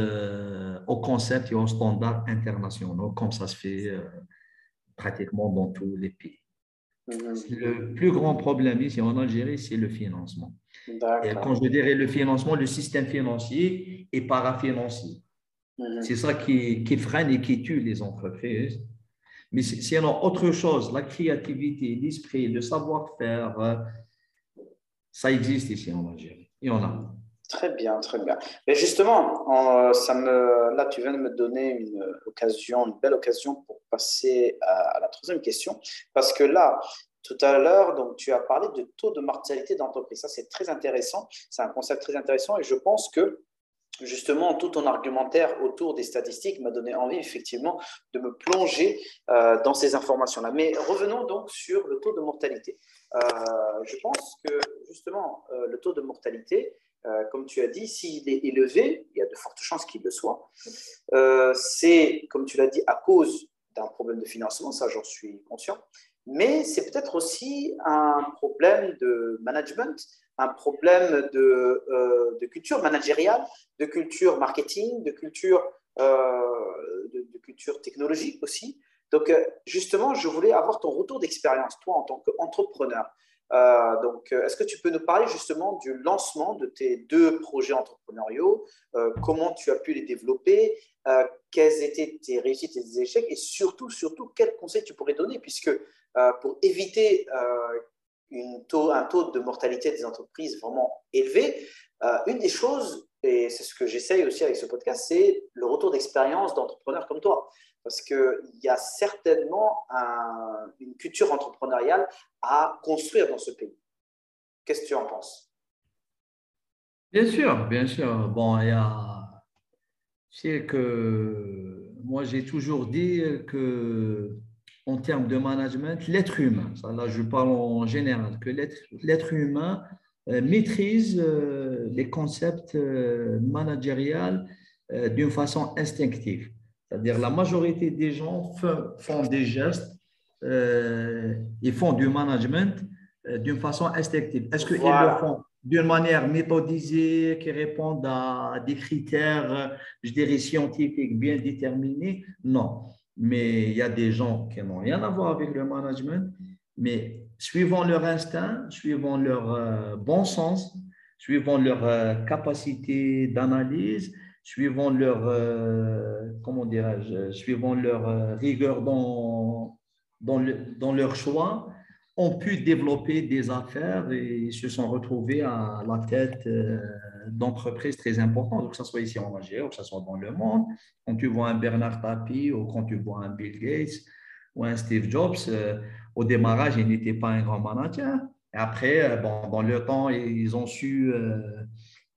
aux concepts et aux standards internationaux, comme ça se fait pratiquement dans tous les pays. Mhm. Le plus grand problème ici en Algérie, c'est le financement. Et quand je dirais le financement, le système financier et parafinancier. Mhm. C'est ça qui, qui, freine et qui tue les entreprises. Mais sinon, autre chose, la créativité, l'esprit, le savoir-faire, euh, ça existe ici en Algérie. Il y en a. Très bien, très bien. Mais justement, ça me, là, tu viens de me donner une occasion, une belle occasion pour passer à, la troisième question. Parce que là, tout à l'heure, donc tu as parlé de taux de mortalité d'entreprise. Ça, c'est très intéressant. C'est un concept très intéressant et je pense que justement, tout ton argumentaire autour des statistiques m'a donné envie, effectivement, de me plonger euh, dans ces informations-là. Mais revenons donc sur le taux de mortalité. Euh, je pense que, justement, euh, le taux de mortalité, comme tu as dit, s'il est élevé, il y a de fortes chances qu'il le soit. C'est, comme tu l'as dit, à cause d'un problème de financement, ça j'en suis conscient, mais c'est peut-être aussi un problème de management, un problème de, euh, culture managériale, de culture marketing, de culture, de, de, culture technologique aussi. Donc, justement, je voulais avoir ton retour d'expérience, toi, en tant qu'entrepreneur. Euh, donc, euh, est-ce que tu peux nous parler justement du lancement de tes deux projets entrepreneuriaux? Euh, Comment tu as pu les développer? Quelles étaient tes réussites et tes échecs? Et surtout, surtout, quels conseils tu pourrais donner? Puisque pour éviter une taux, un taux de mortalité des entreprises vraiment élevé, une des choses, et c'est ce que j'essaye aussi avec ce podcast, c'est le retour d'expérience d'entrepreneurs comme toi parce qu'il y a certainement une culture entrepreneuriale à construire dans ce pays. Qu'est-ce que tu en penses? Bien sûr, bien sûr. Bon, il y a. C'est que moi, j'ai toujours dit que, en termes de management, l'être humain, ça, là, je parle en général, que l'être humain euh, maîtrise euh, les concepts euh, managériels d'une façon instinctive. C'est-à-dire la majorité des gens font des gestes, euh, ils font du management euh, d'une façon instinctive. Est-ce qu'ils le font d'une manière méthodisée, qui répondent à des critères, je dirais, scientifiques bien déterminés? Non. Mais il y a des gens qui n'ont rien à voir avec le management, mais suivant leur instinct, suivant leur euh, bon sens, suivant leur euh, capacité d'analyse, suivant leur, euh, comment suivant leur rigueur dans, dans, dans leur choix, ont pu développer des affaires et se sont retrouvés à la tête d'entreprises très importantes, que ce soit ici en Algérie que ce soit dans le monde. Quand tu vois un Bernard Tapie ou quand tu vois un Bill Gates ou un Steve Jobs, au démarrage, il n'était pas un grand manager. Et après, euh, bon, dans le temps, ils ont su, euh,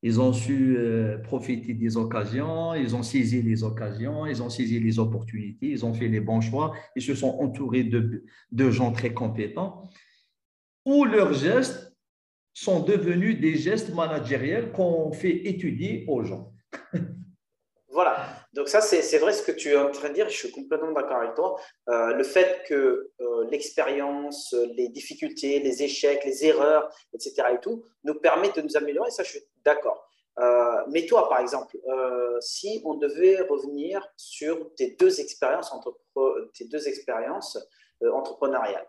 ils ont su euh, profiter des occasions, ils ont saisi les occasions, ils ont saisi les opportunités, ils ont fait les bons choix, ils se sont entourés de, de gens très compétents, où leurs gestes sont devenus des gestes managériels qu'on fait étudier aux gens. Voilà. Donc ça, c'est vrai ce que tu es en train de dire. Je suis complètement d'accord avec toi. Euh, le fait que euh, l'expérience, les difficultés, les échecs, les erreurs, etc. et tout, nous permettent de nous améliorer. Ça, je suis d'accord. Euh, mais toi, par exemple, si on devait revenir sur tes deux expériences, entre, tes deux expériences entrepreneuriales.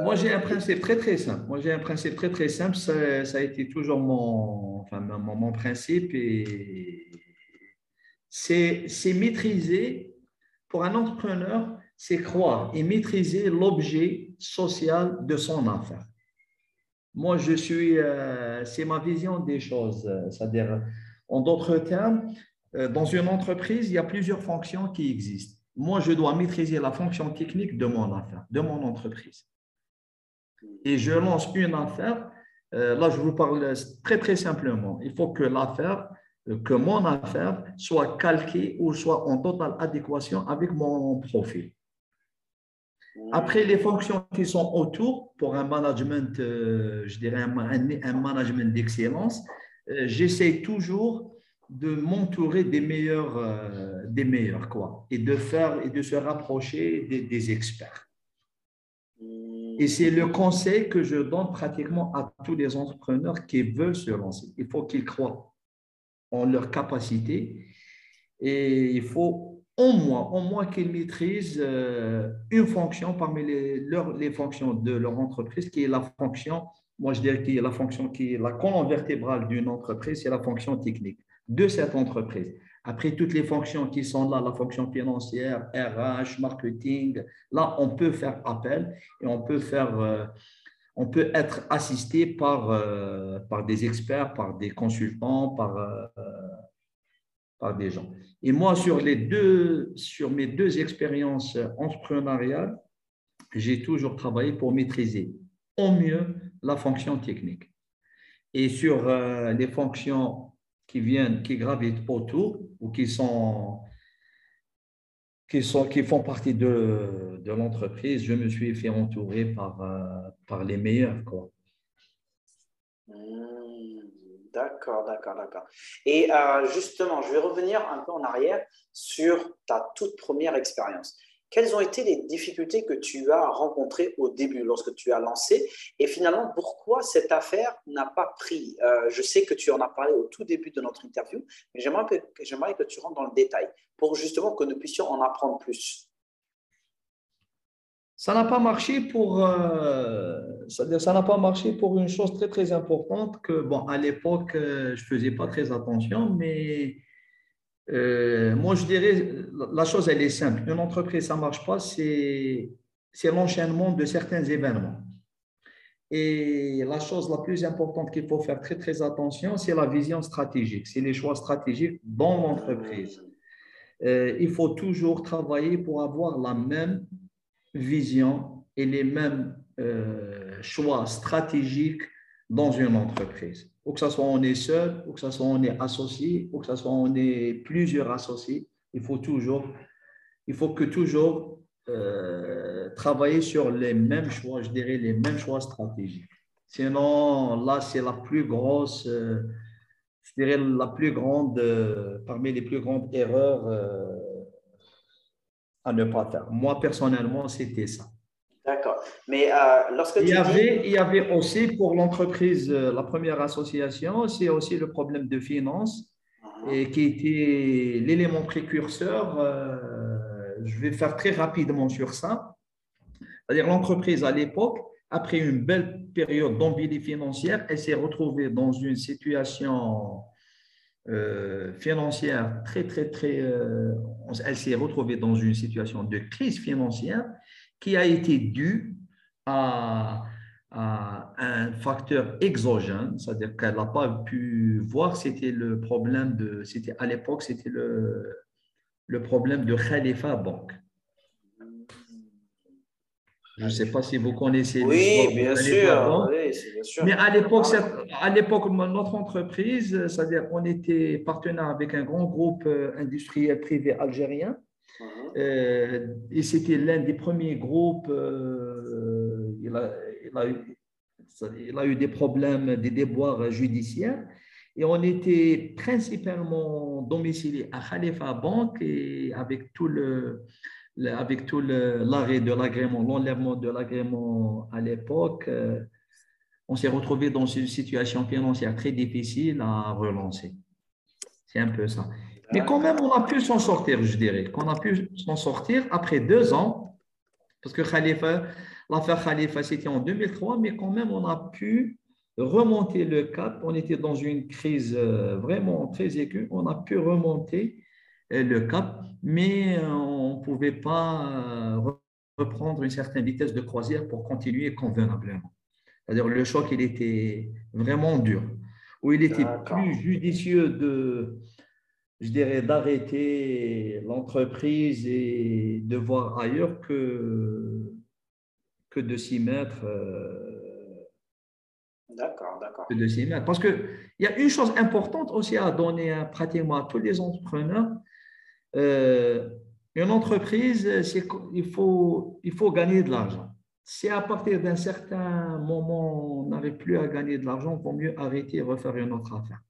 Moi, j'ai un principe très très simple. Moi, j'ai un principe très très simple. Ça, ça a été toujours mon, enfin, mon, mon principe et c'est maîtriser, pour un entrepreneur, c'est croire et maîtriser l'objet social de son affaire. Moi, je suis, euh, c'est ma vision des choses. C'est-à-dire, en d'autres termes, euh, dans une entreprise, il y a plusieurs fonctions qui existent. Moi, je dois maîtriser la fonction technique de mon affaire, de mon entreprise. Et je lance une affaire. Euh, là, je vous parle très, très simplement. Il faut que l'affaire que mon affaire soit calquée ou soit en totale adéquation avec mon profil. Après, les fonctions qui sont autour pour un management, euh, je dirais un, management d'excellence, euh, j'essaie toujours de m'entourer des meilleurs, euh, des meilleurs quoi, et de faire et de se rapprocher des, des experts. Et c'est le conseil que je donne pratiquement à tous les entrepreneurs qui veulent se lancer. Il faut qu'ils croient ont leur capacité et il faut au moins, au moins qu'ils maîtrisent euh, une fonction parmi les, les fonctions de leur entreprise qui est la fonction, moi je dirais qui est la fonction qui est la colonne vertébrale d'une entreprise, c'est la fonction technique de cette entreprise. Après toutes les fonctions qui sont là, la fonction financière, RH, marketing, là on peut faire appel et on peut faire euh, on peut être assisté par, euh, par des experts, par des consultants, par, euh, par des gens. Et moi, sur, les deux, sur mes deux expériences entrepreneuriales, j'ai toujours travaillé pour maîtriser au mieux la fonction technique. Et sur euh, les fonctions qui viennent, qui gravitent autour ou qui sont qui, sont, qui font partie de, de l'entreprise, je me suis fait entourer par, euh, par les meilleurs. Quoi. Hmm, d'accord, d'accord, d'accord. Et euh, justement, je vais revenir un peu en arrière sur ta toute première expérience. Quelles ont été les difficultés que tu as rencontrées au début lorsque tu as lancé Et finalement, pourquoi cette affaire n'a pas pris euh, Je sais que tu en as parlé au tout début de notre interview, mais j'aimerais que, que tu rentres dans le détail pour justement que nous puissions en apprendre plus. Ça n'a pas marché pour, euh, ça n'a pas marché pour une chose très très importante que bon à l'époque euh, je faisais pas très attention, mais euh, moi, je dirais, la chose, elle est simple. Une entreprise, ça ne marche pas, c'est l'enchaînement de certains événements. Et la chose la plus importante qu'il faut faire très, très attention, c'est la vision stratégique, c'est les choix stratégiques dans l'entreprise. Euh, il faut toujours travailler pour avoir la même vision et les mêmes euh, choix stratégiques dans une entreprise ou que ce soit on est seul, ou que ce soit on est associé, ou que ce soit on est plusieurs associés, il faut toujours, il faut que toujours euh, travailler sur les mêmes choix, je dirais les mêmes choix stratégiques. Sinon, là, c'est la plus grosse, euh, je dirais la plus grande, euh, parmi les plus grandes erreurs à ne pas faire. Moi, personnellement, c'était ça. Mais euh, lorsque il tu y, avait, dis... il y avait aussi pour l'entreprise, euh, la première association, c'est aussi le problème de finance Mhm. et qui était l'élément précurseur. euh, je vais faire très rapidement sur ça. C'est-à-dire l'entreprise à l'époque, après une belle période d'embellie financière, elle s'est retrouvée dans une situation euh, financière très, très, très... euh, elle s'est retrouvée dans une situation de crise financière qui a été due à, à un facteur exogène, c'est-à-dire qu'elle n'a pas pu voir, c'était le problème de... C'était, à l'époque, c'était le, le problème de Khalifa Bank. Je ne sais pas si vous connaissez Oui, bien sûr. Oui, bien sûr. Mais à l'époque, cette- à l'époque, notre entreprise, c'est-à-dire qu'on était partenaire avec un grand groupe euh, industriel privé algérien. Euh, et c'était l'un des premiers groupes. euh, il, a, eu, des problèmes, des déboires judiciaires, et on était principalement domicilié à Khalifa Bank et avec tout avec tout l'arrêt de l'agrément, l'enlèvement de l'agrément à l'époque, euh, on s'est retrouvé dans une situation financière très difficile à relancer. C'est un peu ça. Mais quand même, on a pu s'en sortir, je dirais. Qu'on a pu s'en sortir après deux ans, parce que Khalifa, l'affaire Khalifa, c'était en 2003, mais quand même, on a pu remonter le cap. On était dans une crise euh, vraiment très aiguë. On a pu remonter euh, le cap, mais euh, on ne pouvait pas re- reprendre une certaine vitesse de croisière pour continuer convenablement. C'est-à-dire le choc, il était vraiment dur. Où il était plus judicieux de, je dirais, d'arrêter l'entreprise et de voir ailleurs que, que de s'y mettre. euh, D'accord, d'accord. que de s'y mettre. Parce qu'il y a une chose importante aussi à donner à, pratiquement à tous les entrepreneurs. Euh, une entreprise, c'est qu'il faut, il faut gagner de l'argent. Si à partir d'un certain moment, on n'arrive plus à gagner de l'argent, il vaut mieux arrêter et refaire une autre affaire.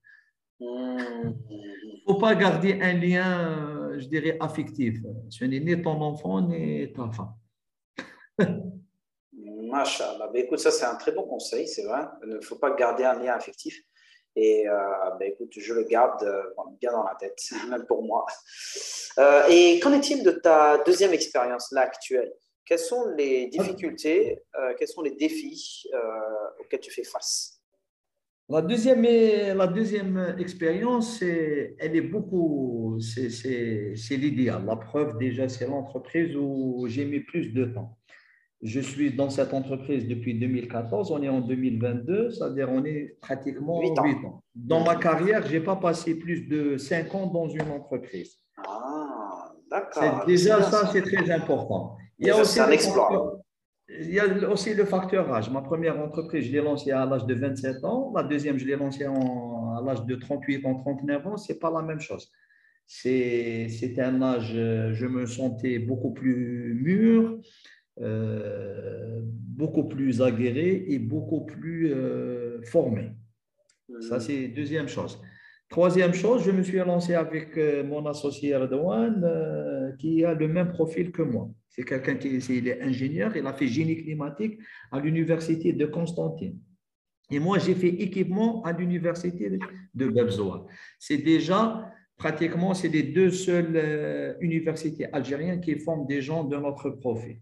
Il ne faut pas garder un lien, euh, je dirais, affectif. Ce n'est ni ton enfant, ni ta femme. Machallah. Ben, écoute, ça, c'est un très bon conseil, c'est vrai. Il ne faut pas garder un lien affectif. Et euh, ben, écoute, je le garde euh, bien dans la tête, même pour moi. Euh, et qu'en est-il de ta deuxième expérience, là, actuelle? Quelles sont les difficultés, quels sont les défis auxquels tu fais face? La deuxième, la deuxième expérience, elle est beaucoup, c'est- l'idéal. La preuve, déjà, c'est l'entreprise où j'ai mis plus de temps. Je suis dans cette entreprise depuis 2014, on est en 2022, c'est-à-dire on est pratiquement Huit ans. 8 ans. Dans ma carrière, je n'ai pas passé plus de 5 ans dans une entreprise. Ah, d'accord. déjà, ça, c'est très important. Il y a aussi un exploit. Il y a aussi le facteur âge. Ma première entreprise, je l'ai lancée à l'âge de 27 ans. La deuxième, je l'ai lancée en- à l'âge de 38 ans, 39 ans. Ce n'est pas la même chose. C'est un âge, euh, je me sentais beaucoup plus mûr, euh, beaucoup plus aguerri et beaucoup plus euh, formé. Ça, c'est deuxième chose. Troisième chose, je me suis lancé avec euh, mon associé Erdogan, euh, qui a le même profil que moi. C'est quelqu'un qui c'est- il est ingénieur, il a fait génie climatique à l'université de Constantine. Et moi, j'ai fait équipement à l'université de- Bebzoa. C'est déjà, pratiquement, c'est les deux seules euh, universités algériennes qui forment des gens de notre profil.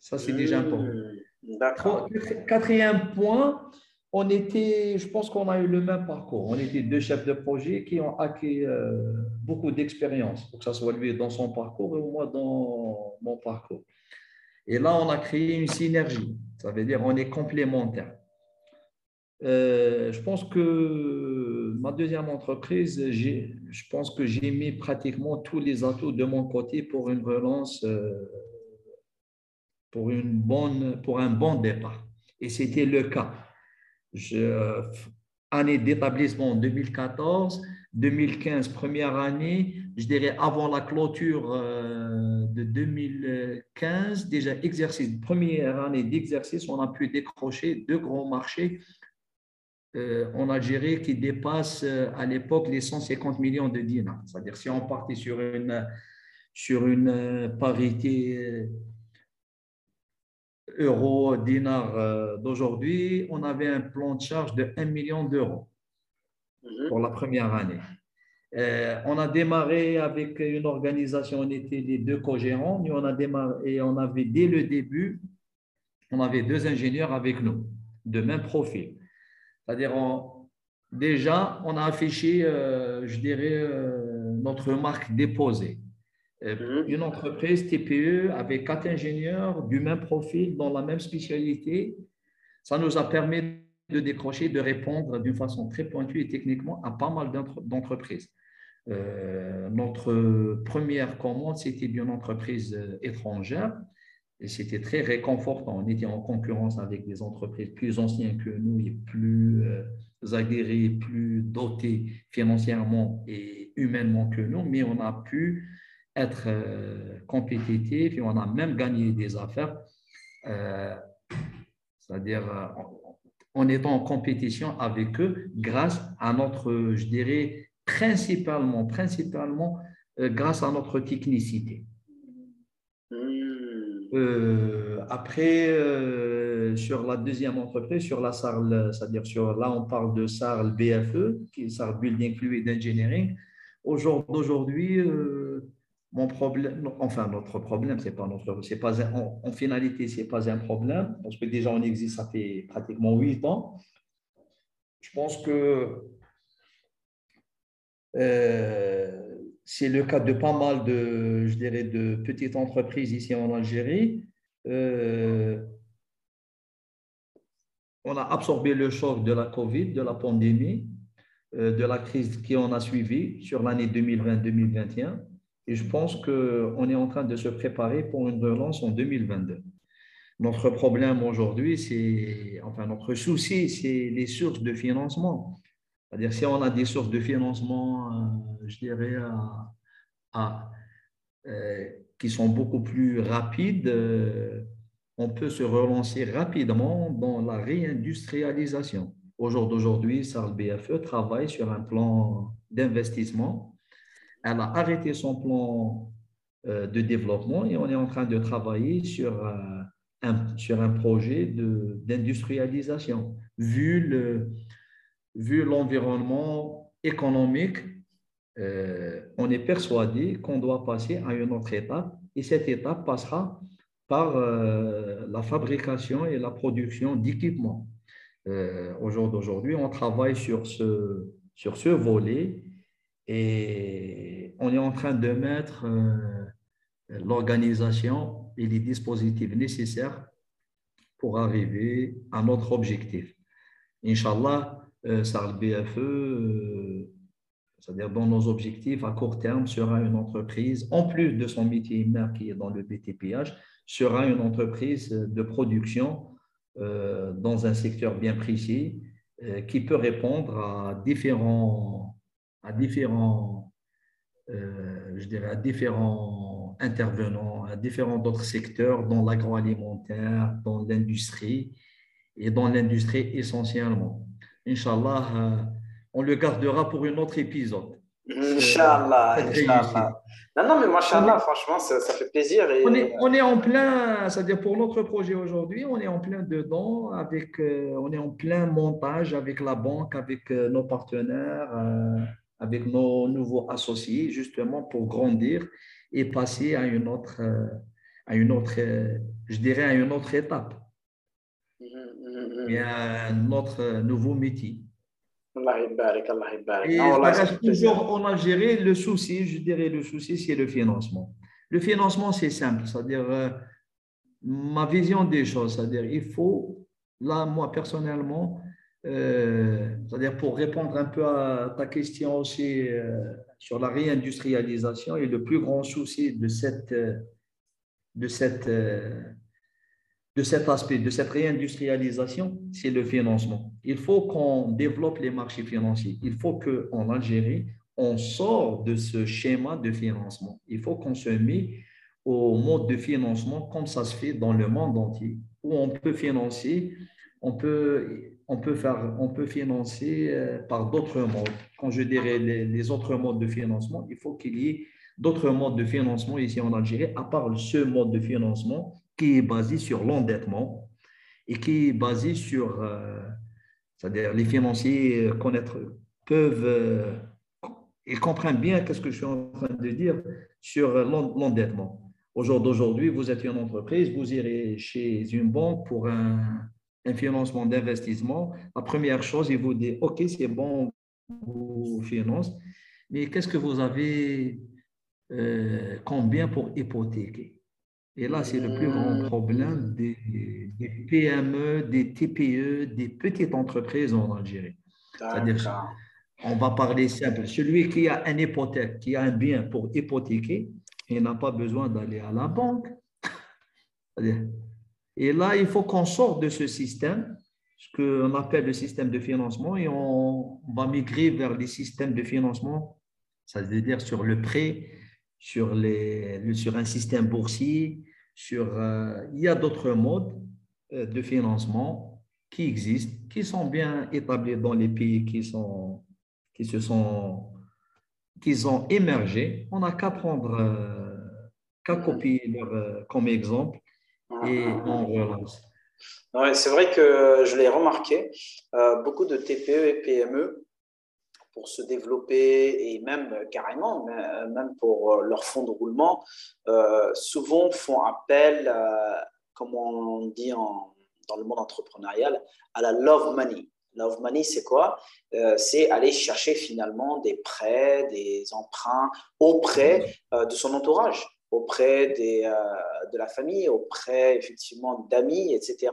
Ça, c'est déjà important. Quatrième point, on était, je pense qu'on a eu le même parcours. On était deux chefs de projet qui ont acquis euh, beaucoup d'expérience, que ce soit lui dans son parcours et moi dans mon parcours. Et là, on a créé une synergie. Ça veut dire on est complémentaires. Euh, je pense que ma deuxième entreprise, je pense que j'ai mis pratiquement tous les atouts de mon côté pour une relance, euh, pour, une bonne, pour un bon départ. Et c'était le cas. Je- année d'établissement en 2014, 2015, première année, je dirais avant la clôture euh, de 2015, déjà exercice, première année d'exercice, on a pu décrocher deux grands marchés euh, en Algérie qui dépassent euh, à l'époque les 150 millions de dinars. C'est-à-dire si on partait sur une, sur une euh, parité euro, dinar euh, d'aujourd'hui, on avait un plan de charge de 1 million d'euros Mhm. pour la première année. Euh, on a démarré avec une organisation, on était les deux co-gérants, et on a démarré et on avait dès le début, on avait deux ingénieurs avec nous, de même profil. C'est-à-dire, déjà, on a affiché, euh, je dirais, notre marque déposée. Euh, Mhm. Une entreprise TPE avec quatre ingénieurs du même profil, dans la même spécialité, ça nous a permis de décrocher, de répondre d'une façon très pointue et techniquement à pas mal d'entre- d'entreprises. Euh, notre première commande, c'était d'une entreprise euh, étrangère et c'était très réconfortant. On était en concurrence avec des entreprises plus anciennes que nous et plus euh, aguerries, plus dotées financièrement et humainement que nous, mais on a pu être euh, compétitif et on a même gagné des affaires, euh, c'est-à-dire euh, en, étant en compétition avec eux grâce à notre, je dirais, principalement, principalement euh, grâce à notre technicité. Euh, après, euh, sur la deuxième entreprise, sur la SARL, c'est-à-dire sur, là, on parle de SARL BFE, qui est SARL Building Fluid Engineering. Au jour d'aujourd'hui, euh, mon problème, enfin, notre problème, c'est pas notre, c'est pas un- en, en finalité, c'est pas un problème, parce que déjà, on existe, ça fait pratiquement huit ans. Je pense que euh, c'est le cas de pas mal de, je dirais, de petites entreprises ici en Algérie. Euh, on a absorbé le choc de la Covid, de la pandémie, euh, de la crise qui en a suivi sur l'année 2020-2021. Et je pense qu'on est en train de se préparer pour une relance en 2022. Notre problème aujourd'hui, c'est, enfin, notre souci, c'est les sources de financement. C'est-à-dire, si on a des sources de financement, euh, je dirais, euh, qui sont beaucoup plus rapides, euh, on peut se relancer rapidement dans la réindustrialisation. Au jour d'aujourd'hui, SARL BFE travaille sur un plan d'investissement. Elle a arrêté son plan euh, de développement et on est en train de travailler sur, euh, un, sur un projet d'industrialisation. Vu le, vu l'environnement économique, euh, on est persuadé qu'on doit passer à une autre étape et cette étape passera par la fabrication et la production d'équipements. Euh, on travaille sur ce, sur ce volet et on est en train de mettre euh, l'organisation et les dispositifs nécessaires pour arriver à notre objectif. Inch'Allah, euh, SARL BFE, euh, c'est-à-dire dans nos objectifs à court terme, sera une entreprise, en plus de son métier mère qui est dans le BTPH, sera une entreprise de production euh, dans un secteur bien précis qui peut répondre à différents, à différents, euh, je dirais, à différents intervenants, à différents d'autres secteurs, dans l'agroalimentaire, dans l'industrie et dans l'industrie essentiellement. Inch'Allah, euh, on le gardera pour un autre épisode. Inch'Allah. Inch'Allah. Non, non, mais machallah, franchement, ça, ça fait plaisir. Et... On est, on est en plein, c'est-à-dire pour notre projet aujourd'hui, on est en plein dedans, avec, euh, on est en plein montage avec la banque, avec euh, nos partenaires, avec nos nouveaux associés, justement pour grandir et passer à une autre, euh, à une autre euh, je dirais, à une autre étape, Mhm, mhm, et à un autre nouveau métier. Allah yabarak, Allah. Et Non, reste toujours en Algérie, le souci, je dirais, le souci, c'est le financement. Le financement, c'est simple, c'est-à-dire euh, ma vision des choses, c'est-à-dire il faut, là, moi personnellement, euh, c'est-à-dire pour répondre un peu à ta question aussi euh, sur la réindustrialisation et le plus grand souci de cette, euh, de cette, de cet aspect, de cette réindustrialisation, c'est le financement. Il faut qu'on développe les marchés financiers. Il faut qu'en Algérie, on sort de ce schéma de financement. Il faut qu'on se mette au mode de financement comme ça se fait dans le monde entier, où on peut financer, on peut, on peut, faire, on peut financer euh, par d'autres modes. Quand je dirais les, autres modes de financement, il faut qu'il y ait d'autres modes de financement ici en Algérie, à part ce mode de financement qui est basé sur l'endettement et qui est basé sur, euh, c'est-à-dire les financiers connaître, peuvent, euh, ils comprennent bien ce que je suis en train de dire sur l'endettement. Au jour d'aujourd'hui, vous êtes une entreprise, vous irez chez une banque pour un, un financement d'investissement. La première chose, ils vous disent, OK, c'est bon, vous finance, mais qu'est-ce que vous avez euh, combien pour hypothéquer? Et là, c'est le plus grand mmh. problème des, PME, des TPE, des petites entreprises en Algérie. C'est-à-dire, on va parler simple. Celui qui a un hypothèque, qui a un bien pour hypothéquer, il n'a pas besoin d'aller à la banque. Et là, il faut qu'on sorte de ce système, ce qu'on appelle le système de financement, et on va migrer vers les systèmes de financement, c'est-à-dire sur le prêt, sur, les, sur un système boursier, sur, euh, il y a d'autres modes euh, de financement qui existent, qui sont bien établis dans les pays qui, sont, qui se sont qui ont émergé. On n'a qu'à prendre, euh, qu'à copier leur, comme exemple et on relance. c'est vrai que je l'ai remarqué, beaucoup de TPE et PME pour se développer et même euh, carrément, euh, même pour euh, leur fonds de roulement, souvent font appel, comme on dit dans le monde entrepreneurial, à la love money. Love money, c'est quoi? C'est aller chercher finalement des prêts, des emprunts auprès de son entourage, auprès des, de la famille, auprès effectivement d'amis, etc.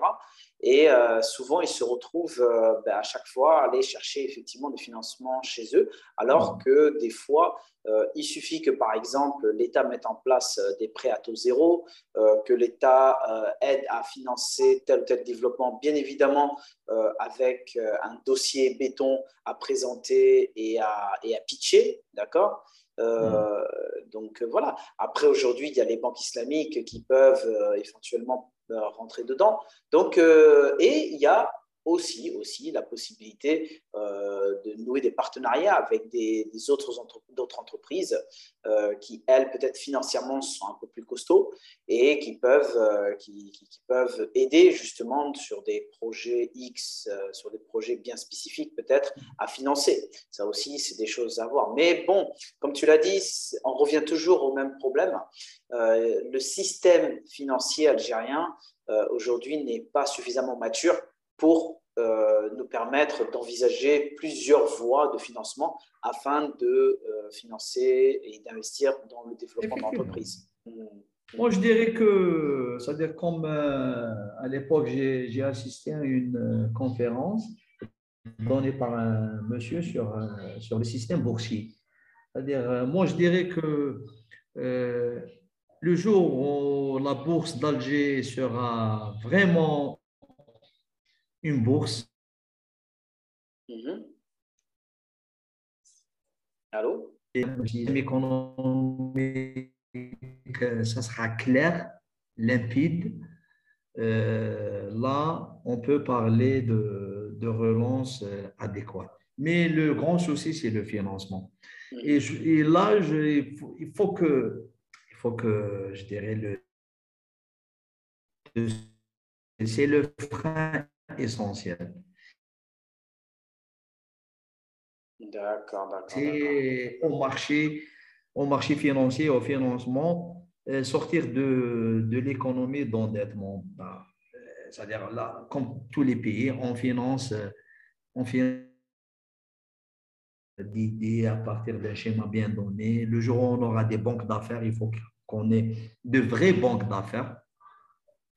Et euh, souvent, ils se retrouvent euh, ben, à chaque fois à aller chercher effectivement des financements chez eux, alors que des fois, euh, il suffit que par exemple l'État mette en place des prêts à taux zéro, que l'État aide à financer tel ou tel développement, bien évidemment avec un dossier béton à présenter et à, et à pitcher, d'accord? Donc voilà. Après, aujourd'hui, il y a les banques islamiques qui peuvent éventuellement rentrer dedans. Donc, euh, et il y a aussi, aussi la possibilité euh, de nouer des partenariats avec des, autres d'autres entreprises euh, qui, elles, peut-être financièrement, sont un peu plus costauds et qui peuvent, euh, qui, peuvent aider justement sur des projets X, sur des projets bien spécifiques peut-être à financer. Ça aussi, c'est des choses à voir. Mais bon, comme tu l'as dit, on revient toujours au même problème. le système financier algérien aujourd'hui n'est pas suffisamment mature pour euh, nous permettre d'envisager plusieurs voies de financement afin de euh, financer et d'investir dans le développement d'entreprises. Hmm. Moi, je dirais que, c'est-à-dire comme euh, à l'époque, j'ai assisté à une conférence donnée par un monsieur sur, sur le système boursier. C'est-à-dire, moi, je dirais que le jour où la bourse d'Alger sera vraiment une bourse. Mm-hmm. Allô? ça sera clair, limpide. Euh, là, on peut parler de, de relance euh, adéquate. Mais le grand souci, c'est le financement. Mm-hmm. Et, et là, je, il, faut, que, il faut que, je dirais, le, c'est le frein essentiel. D'accord, d'accord. C'est au marché, au marché financier, au financement, euh, sortir de, de l'économie d'endettement. Bah, euh, c'est-à-dire là, comme tous les pays, on finance, euh, on finance d'idées à partir d'un schéma bien donné. Le jour où on aura des banques d'affaires, il faut qu'on ait de vraies banques d'affaires.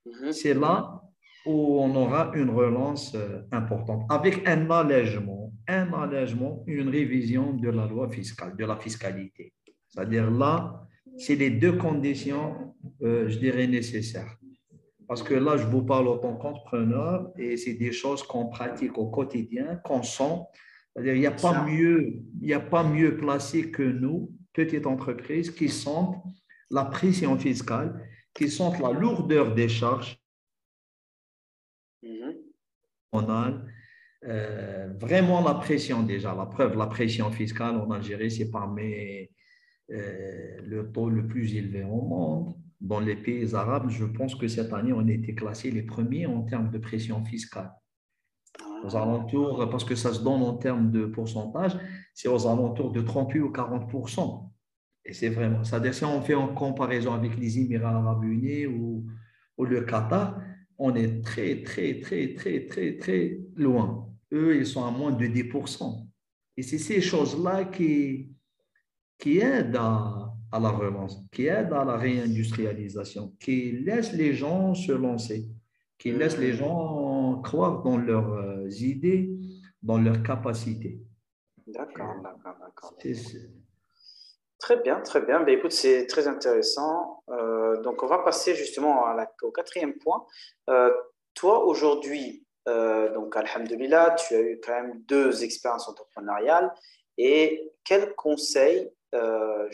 Mm-hmm. C'est là où on aura une relance euh, importante, avec un allègement, un allègement, une révision de la loi fiscale, de la fiscalité. C'est-à-dire là, c'est les deux conditions, euh, je dirais, nécessaires. Parce que là, je vous parle en tant qu'entrepreneur et c'est des choses qu'on pratique au quotidien, qu'on sent. C'est-à-dire, il n'y a, pas mieux, il n'y a pas mieux placé que nous, petites entreprises, qui sentent la pression fiscale, qui sentent la lourdeur des charges euh, vraiment la pression déjà. La preuve, la pression fiscale en Algérie, c'est parmi euh, le taux le plus élevé au monde. dans les pays arabes, je pense que cette année, on a été classés les premiers en termes de pression fiscale. Aux alentours, parce que ça se donne en termes de pourcentage, c'est aux alentours de 38 ou 40% Et c'est vraiment, ça si on fait en comparaison avec les Émirats arabes unis ou, ou le Qatar, on est très, très, très, très, très, très loin. Eux, ils sont à moins de 10% Et c'est ces choses-là qui, qui aident à, à la relance, qui aident à la réindustrialisation, qui laissent les gens se lancer, qui laissent les gens croire dans leurs euh, idées, dans leurs capacités. D'accord, d'accord, d'accord. Très bien, très bien. Ben, écoute, c'est très intéressant. Euh, donc, on va passer justement au quatrième point. Euh, toi, aujourd'hui, donc, Alhamdulillah, tu as eu quand même deux expériences entrepreneuriales. Et quels conseils euh,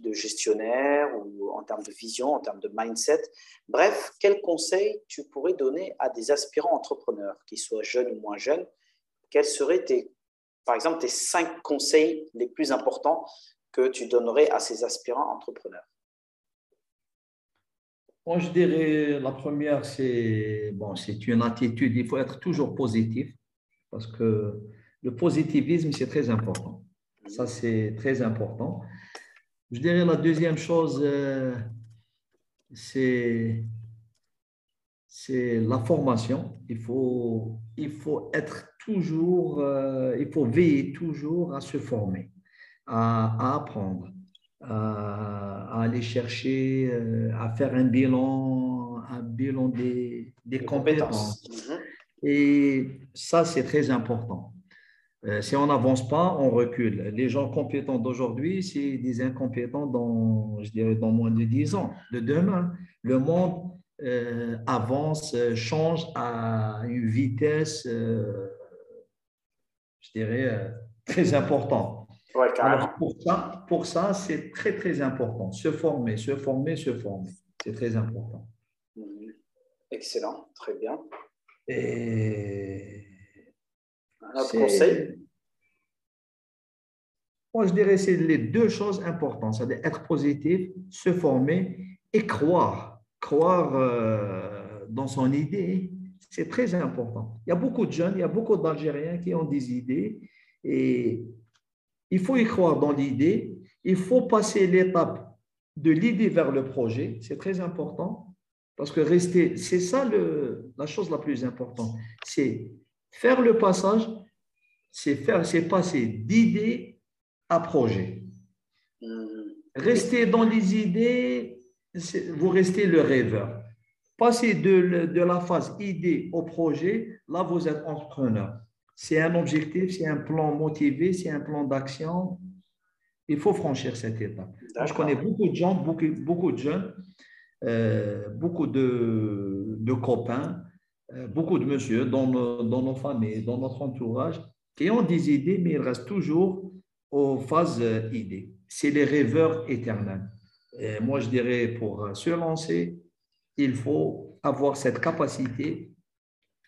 de gestionnaire ou en termes de vision, en termes de mindset. Bref, quels conseils tu pourrais donner à des aspirants entrepreneurs, qu'ils soient jeunes ou moins jeunes? Quels seraient, tes, par exemple, tes cinq conseils les plus importants que tu donnerais à ces aspirants entrepreneurs Moi, je dirais la première, c'est bon, c'est une attitude. Il faut être toujours positif parce que le positivisme, c'est très important. Ça, c'est très important. Je dirais la deuxième chose, euh, c'est la formation. Il faut, il faut être toujours, euh, il faut veiller toujours à se former, à, apprendre, à, aller chercher, euh, à faire un bilan, un bilan des, des compétences. compétences. Et ça, c'est très important. Euh, si on n'avance pas, on recule. Les gens compétents d'aujourd'hui, c'est des incompétents dans, je dirais, dans moins de 10 ans. De demain, le monde euh, avance, change à une vitesse, euh, je dirais, très importante. Pour ça, pour ça c'est très, très important. Se former, se former, se former. C'est très important. Excellent, très bien. Et un autre conseil? Moi, je dirais que c'est les deux choses importantes, c'est-à-dire être positif, se former et croire. Croire euh, dans son idée, c'est très important. Il y a beaucoup de jeunes, il y a beaucoup d'Algériens qui ont des idées et il faut y croire dans l'idée. Il faut passer l'étape de l'idée vers le projet, c'est très important parce que rester, c'est ça le, la chose la plus importante, c'est faire le passage c'est faire, c'est passer d'idée à projet. Rester dans les idées, vous restez le rêveur. Passer de, de, la phase idée au projet, là, vous êtes entrepreneur. C'est un objectif, c'est un plan motivé, c'est un plan d'action. Il faut franchir cette étape. je connais beaucoup de gens, beaucoup, beaucoup de jeunes, euh, beaucoup de, de copains, euh, beaucoup de monsieur dans dans nos familles, dans notre entourage qui ont des idées, mais ils restent toujours aux phases idées. C'est les rêveurs éternels. Et moi, je dirais, pour se lancer, il faut avoir cette capacité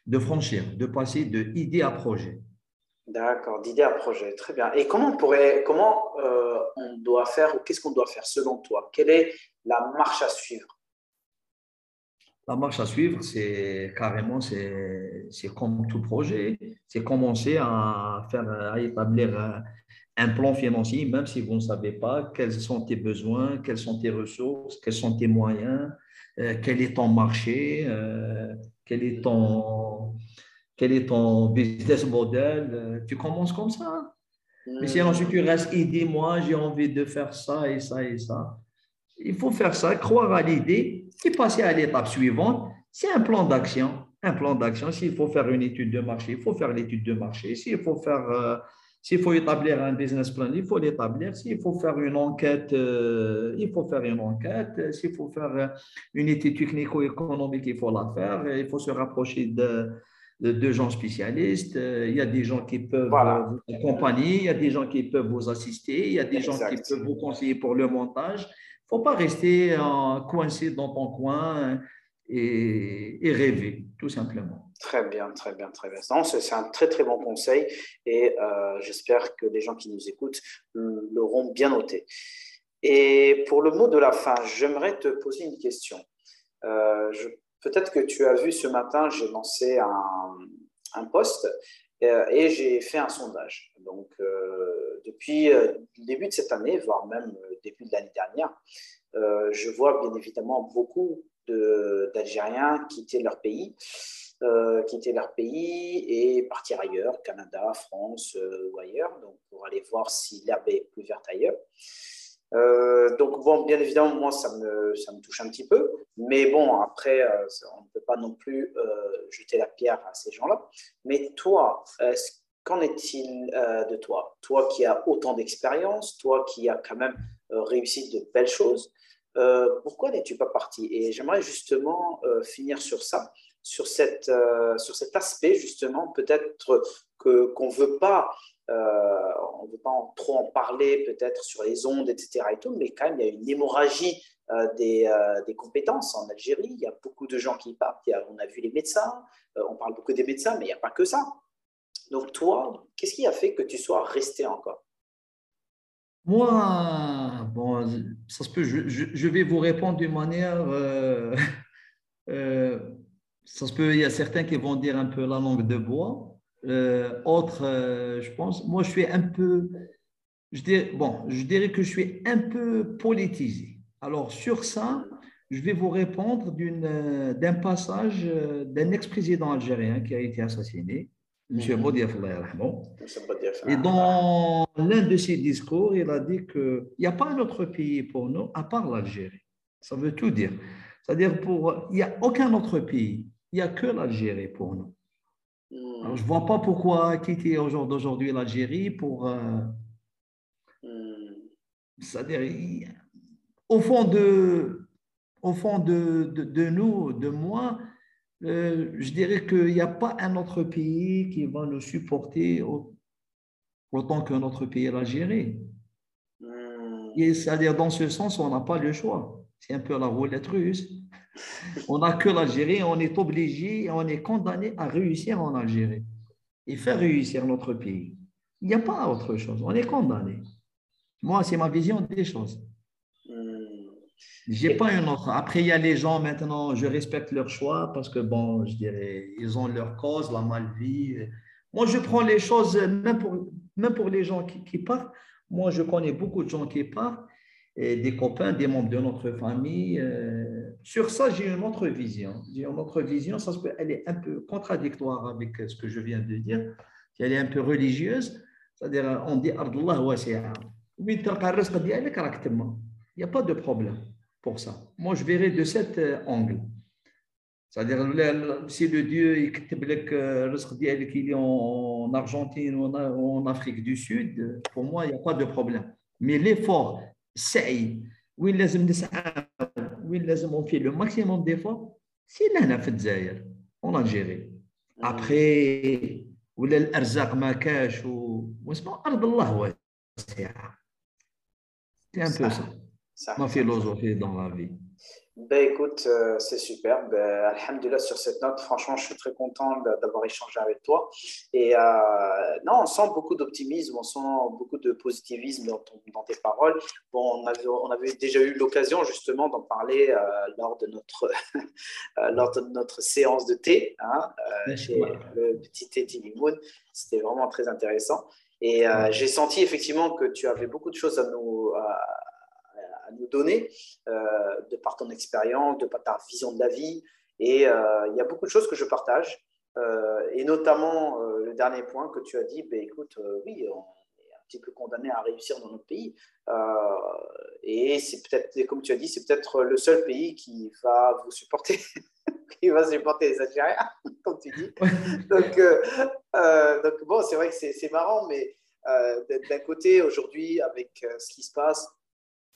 de franchir, de passer de idée à projet. D'accord, d'idée à projet, très bien. Et comment on pourrait, comment euh, on doit faire, ou qu'est-ce qu'on doit faire selon toi? Quelle est la marche à suivre? La marche à suivre, c'est carrément, c'est comme tout projet, c'est commencer à, faire, à établir un, plan financier, même si vous ne savez pas quels sont tes besoins, quelles sont tes ressources, quels sont tes moyens, quel est ton marché, euh, quel, est ton, quel est ton business model? Euh, tu commences comme ça. Mais si ensuite tu restes, aidez-moi, j'ai envie de faire ça et ça et ça. Il faut faire ça, croire à l'idée et passer à l'étape suivante. C'est un plan d'action. Un plan d'action. S'il faut faire une étude de marché, il faut faire l'étude de marché. S'il faut faire, euh, s'il faut établir un business plan, il faut l'établir. S'il faut faire une enquête, euh, il faut faire une enquête. S'il faut faire euh, une étude technico-économique, il faut la faire. Il faut se rapprocher de, de, gens spécialistes. Il y a des gens qui peuvent vous accompagner, il y a des gens qui peuvent vous assister, il y a des gens qui peuvent vous conseiller pour le montage faut pas rester euh, coincé dans ton coin et, rêver, tout simplement. Très bien, très bien, très bien. C'est un très, très bon conseil et euh, j'espère que les gens qui nous écoutent l'auront bien noté. Et pour le mot de la fin, j'aimerais te poser une question. Euh, Peut-être que tu as vu ce matin, j'ai lancé un, un post euh, et j'ai fait un sondage. Donc, depuis le début de cette année, voire même le début de l'année dernière, je vois bien évidemment beaucoup d'Algériens quitter leur pays, quitter leur pays et partir ailleurs, Canada, France ou ailleurs, donc pour aller voir si l'herbe est plus verte ailleurs. Euh, donc, bon, bien évidemment, moi, ça me, ça me touche un petit peu. Mais bon, après, euh, on ne peut pas non plus euh, jeter la pierre à ces gens-là. Mais toi, qu'en est-il de toi? Toi qui as autant d'expérience, toi qui as quand même réussi de belles choses, pourquoi n'es-tu pas parti? Et j'aimerais justement finir sur ça, sur, cette, sur cet aspect, justement, peut-être qu'on ne veut pas euh, on veut pas trop en parler peut-être sur les ondes, etc. Et tout, mais quand même, il y a une hémorragie euh, des, euh, des, compétences en Algérie. Il y a beaucoup de gens qui partent. on a vu les médecins, on parle beaucoup des médecins, mais il n'y a pas que ça. Donc toi, qu'est-ce qui a fait que tu sois resté encore? Moi, bon, ça se peut, je, je, vais vous répondre d'une manière... ça se peut, il y a certains qui vont dire un peu la langue de bois. Euh, autre, euh, je pense, moi je suis un peu, je bon, je dirais que je suis un peu politisé. Alors sur ça, je vais vous répondre euh, d'un passage d'un ex-président algérien qui a été assassiné, M. Bodiaf Et dans l'un de ses discours, il a dit qu'il n'y a pas un autre pays pour nous à part l'Algérie. Ça veut tout dire. C'est-à-dire, pour, il n'y a aucun autre pays, il n'y a que l'Algérie pour nous. Alors, je ne vois pas pourquoi quitter au jour d'aujourd'hui l'Algérie pour. Euh, c'est-à-dire, au fond de, au fond de, de, nous, de moi, euh, je dirais qu'il n'y a pas un autre pays qui va nous supporter autant qu'un autre pays, l'Algérie. C'est-à-dire, dans ce sens, on n'a pas le choix. C'est un peu la roulette russe. On n'a que l'Algérie, on est obligé, on est condamné à réussir en Algérie et faire réussir notre pays. Il n'y a pas autre chose, on est condamné. Moi, c'est ma vision des choses. J'ai pas une autre. Après, il y a les gens maintenant, je respecte leur choix parce que, bon, je dirais, ils ont leur cause, la malvie. Moi, je prends les choses, même pour, même pour les gens qui, qui partent. Moi, je connais beaucoup de gens qui partent des copains, des membres de notre famille. Euh, sur ça, j'ai une autre vision. J'ai une autre vision, ça, elle est un peu contradictoire avec ce que je viens de dire. Elle est un peu religieuse, c'est-à-dire on dit Ardullah wasi'a. Il n'y a pas de problème pour ça. Moi, je verrai de cet euh, angle. C'est-à-dire, si le Dieu il est en Argentine ou en Afrique du Sud, pour moi, il n'y a pas de problème. Mais l'effort, c'est où il fait le maximum d'efforts, c'est là, en Algérie, en Algérie. Après, où ou l'Arzak Makash, ou c'est un peu ça. Ma philosophie dans la vie. Ben écoute, euh, c'est superbe. Alhamdulillah, sur cette note, franchement, je suis très content d'avoir échangé avec toi. Et euh, non, on sent beaucoup d'optimisme, on sent beaucoup de positivisme dans, tes paroles. Bon, on avait, déjà eu l'occasion justement d'en parler euh, lors, de notre, lors de notre séance de thé hein, chez le petit thé Limoun. C'était vraiment très intéressant. Et j'ai senti effectivement que tu avais beaucoup de choses à nous nous donner euh, de par ton expérience, de par ta vision de la vie. Et euh, il y a beaucoup de choses que je partage. Euh, et notamment le dernier point que tu as dit, ben, écoute, oui, on est un petit peu condamné à réussir dans notre pays. et c'est peut-être, comme tu as dit, c'est peut-être le seul pays qui va vous supporter. qui va supporter les Algériens, comme tu dis. Donc, donc bon, c'est vrai que c'est marrant, mais d'un côté, aujourd'hui, avec ce qui se passe,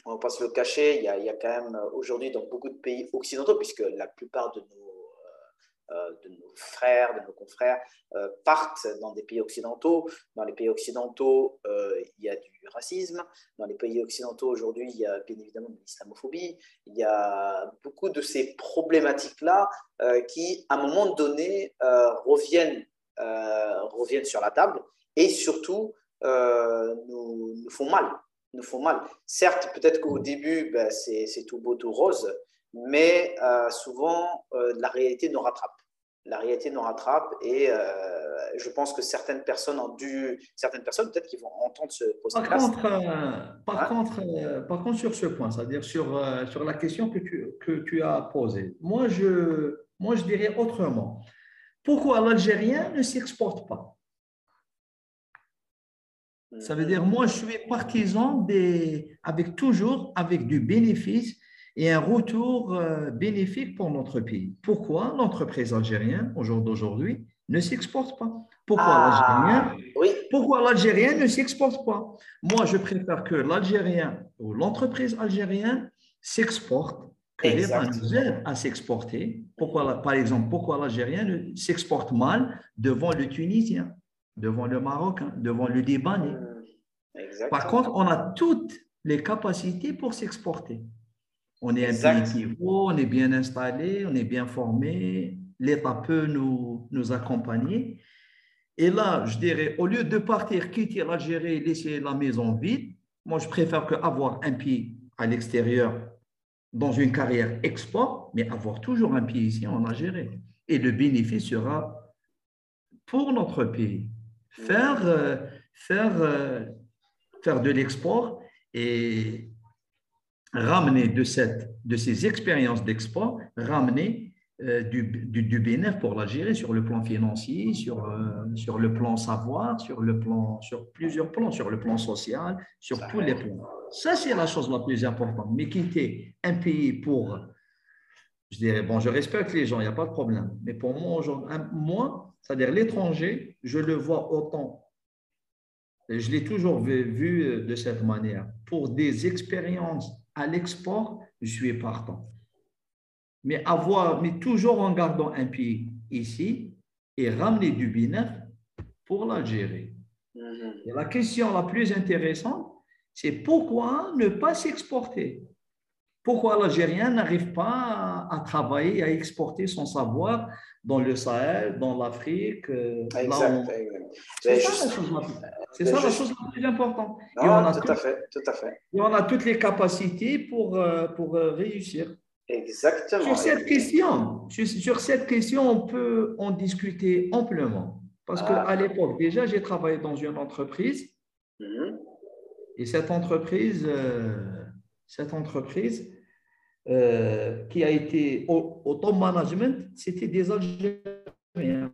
on va pas se le cacher, il y a, il y a quand même euh, aujourd'hui dans beaucoup de pays occidentaux, puisque la plupart de nos, euh, euh, frères, de nos confrères partent dans des pays occidentaux. Dans les pays occidentaux, il y a du racisme. Dans les pays occidentaux aujourd'hui, il y a bien évidemment de l'islamophobie. Il y a beaucoup de ces problématiques-là qui, à un moment donné, reviennent, reviennent sur la table et surtout nous, nous font mal nous font mal. Certes, peut-être qu'au début, ben, c'est tout beau, tout rose, mais euh, souvent, euh, la réalité nous rattrape. La réalité nous rattrape et euh, je pense que certaines personnes ont dû, certaines personnes peut-être qui vont entendre ce podcast. Par contre, par, contre par contre, sur ce point, c'est-à-dire sur, sur la question que tu, que tu as posée, moi je, moi je dirais autrement. Pourquoi l'Algérien ne s'exporte pas? Ça veut dire, moi, je suis partisan des, avec toujours avec du bénéfice et un retour euh, bénéfique pour notre pays. Pourquoi l'entreprise algérienne, au jour d'aujourd'hui, ne s'exporte pas? Pourquoi ah, l'Algérien Pourquoi l'Algérien ne s'exporte pas? Moi, je préfère que l'Algérien ou l'entreprise algérienne s'exporte, que l'État nous aide à s'exporter. Pourquoi, par exemple, pourquoi l'Algérien s'exporte mal devant le Tunisien? Devant le Maroc, hein, devant le Libanais. Par contre, on a toutes les capacités pour s'exporter. On est un pays on est bien installé, on est bien formé, l'État peut nous, nous accompagner. Et là, je dirais, au lieu de partir, quitter l'Algérie, laisser la maison vide, moi, je préfère avoir un pied à l'extérieur dans une carrière export, mais avoir toujours un pied ici en Algérie. Et le bénéfice sera pour notre pays faire, euh, faire, euh, faire de l'export et ramener de, cette, de ces expériences d'export, ramener euh, du, du, bénéfice pour l'Algérie sur le plan financier, sur, sur le plan savoir, sur, le plan, sur plusieurs plans, sur le plan social, sur tous les plans. Ça, c'est la chose la plus importante. Mais quitter un pays pour, je dirais, bon, je respecte les gens, il n'y a pas de problème. Mais pour moi, moi c'est-à-dire l'étranger, je le vois autant, je l'ai toujours vu, euh, de cette manière. Pour des expériences à l'export, je suis partant. Mais avoir, mais toujours en gardant un pied ici et ramener du bénéfice pour l'Algérie. Mm-hmm. la question la plus intéressante, c'est pourquoi ne pas s'exporter? Pourquoi l'Algérien n'arrive pas à travailler, à exporter son savoir dans le Sahel, dans l'Afrique. Euh, exact. C'est ça, la chose la plus importante. et on a tout, à fait, tout à fait. Et on a toutes les capacités pour, euh, pour euh, réussir. Exactement. Sur cette, question, sur, cette question, on peut en discuter amplement. Parce qu'à ah. l'époque, déjà, j'ai travaillé dans une entreprise. Mhm. Et cette entreprise, cette entreprise euh, qui a été au, top management, c'était des Algériens.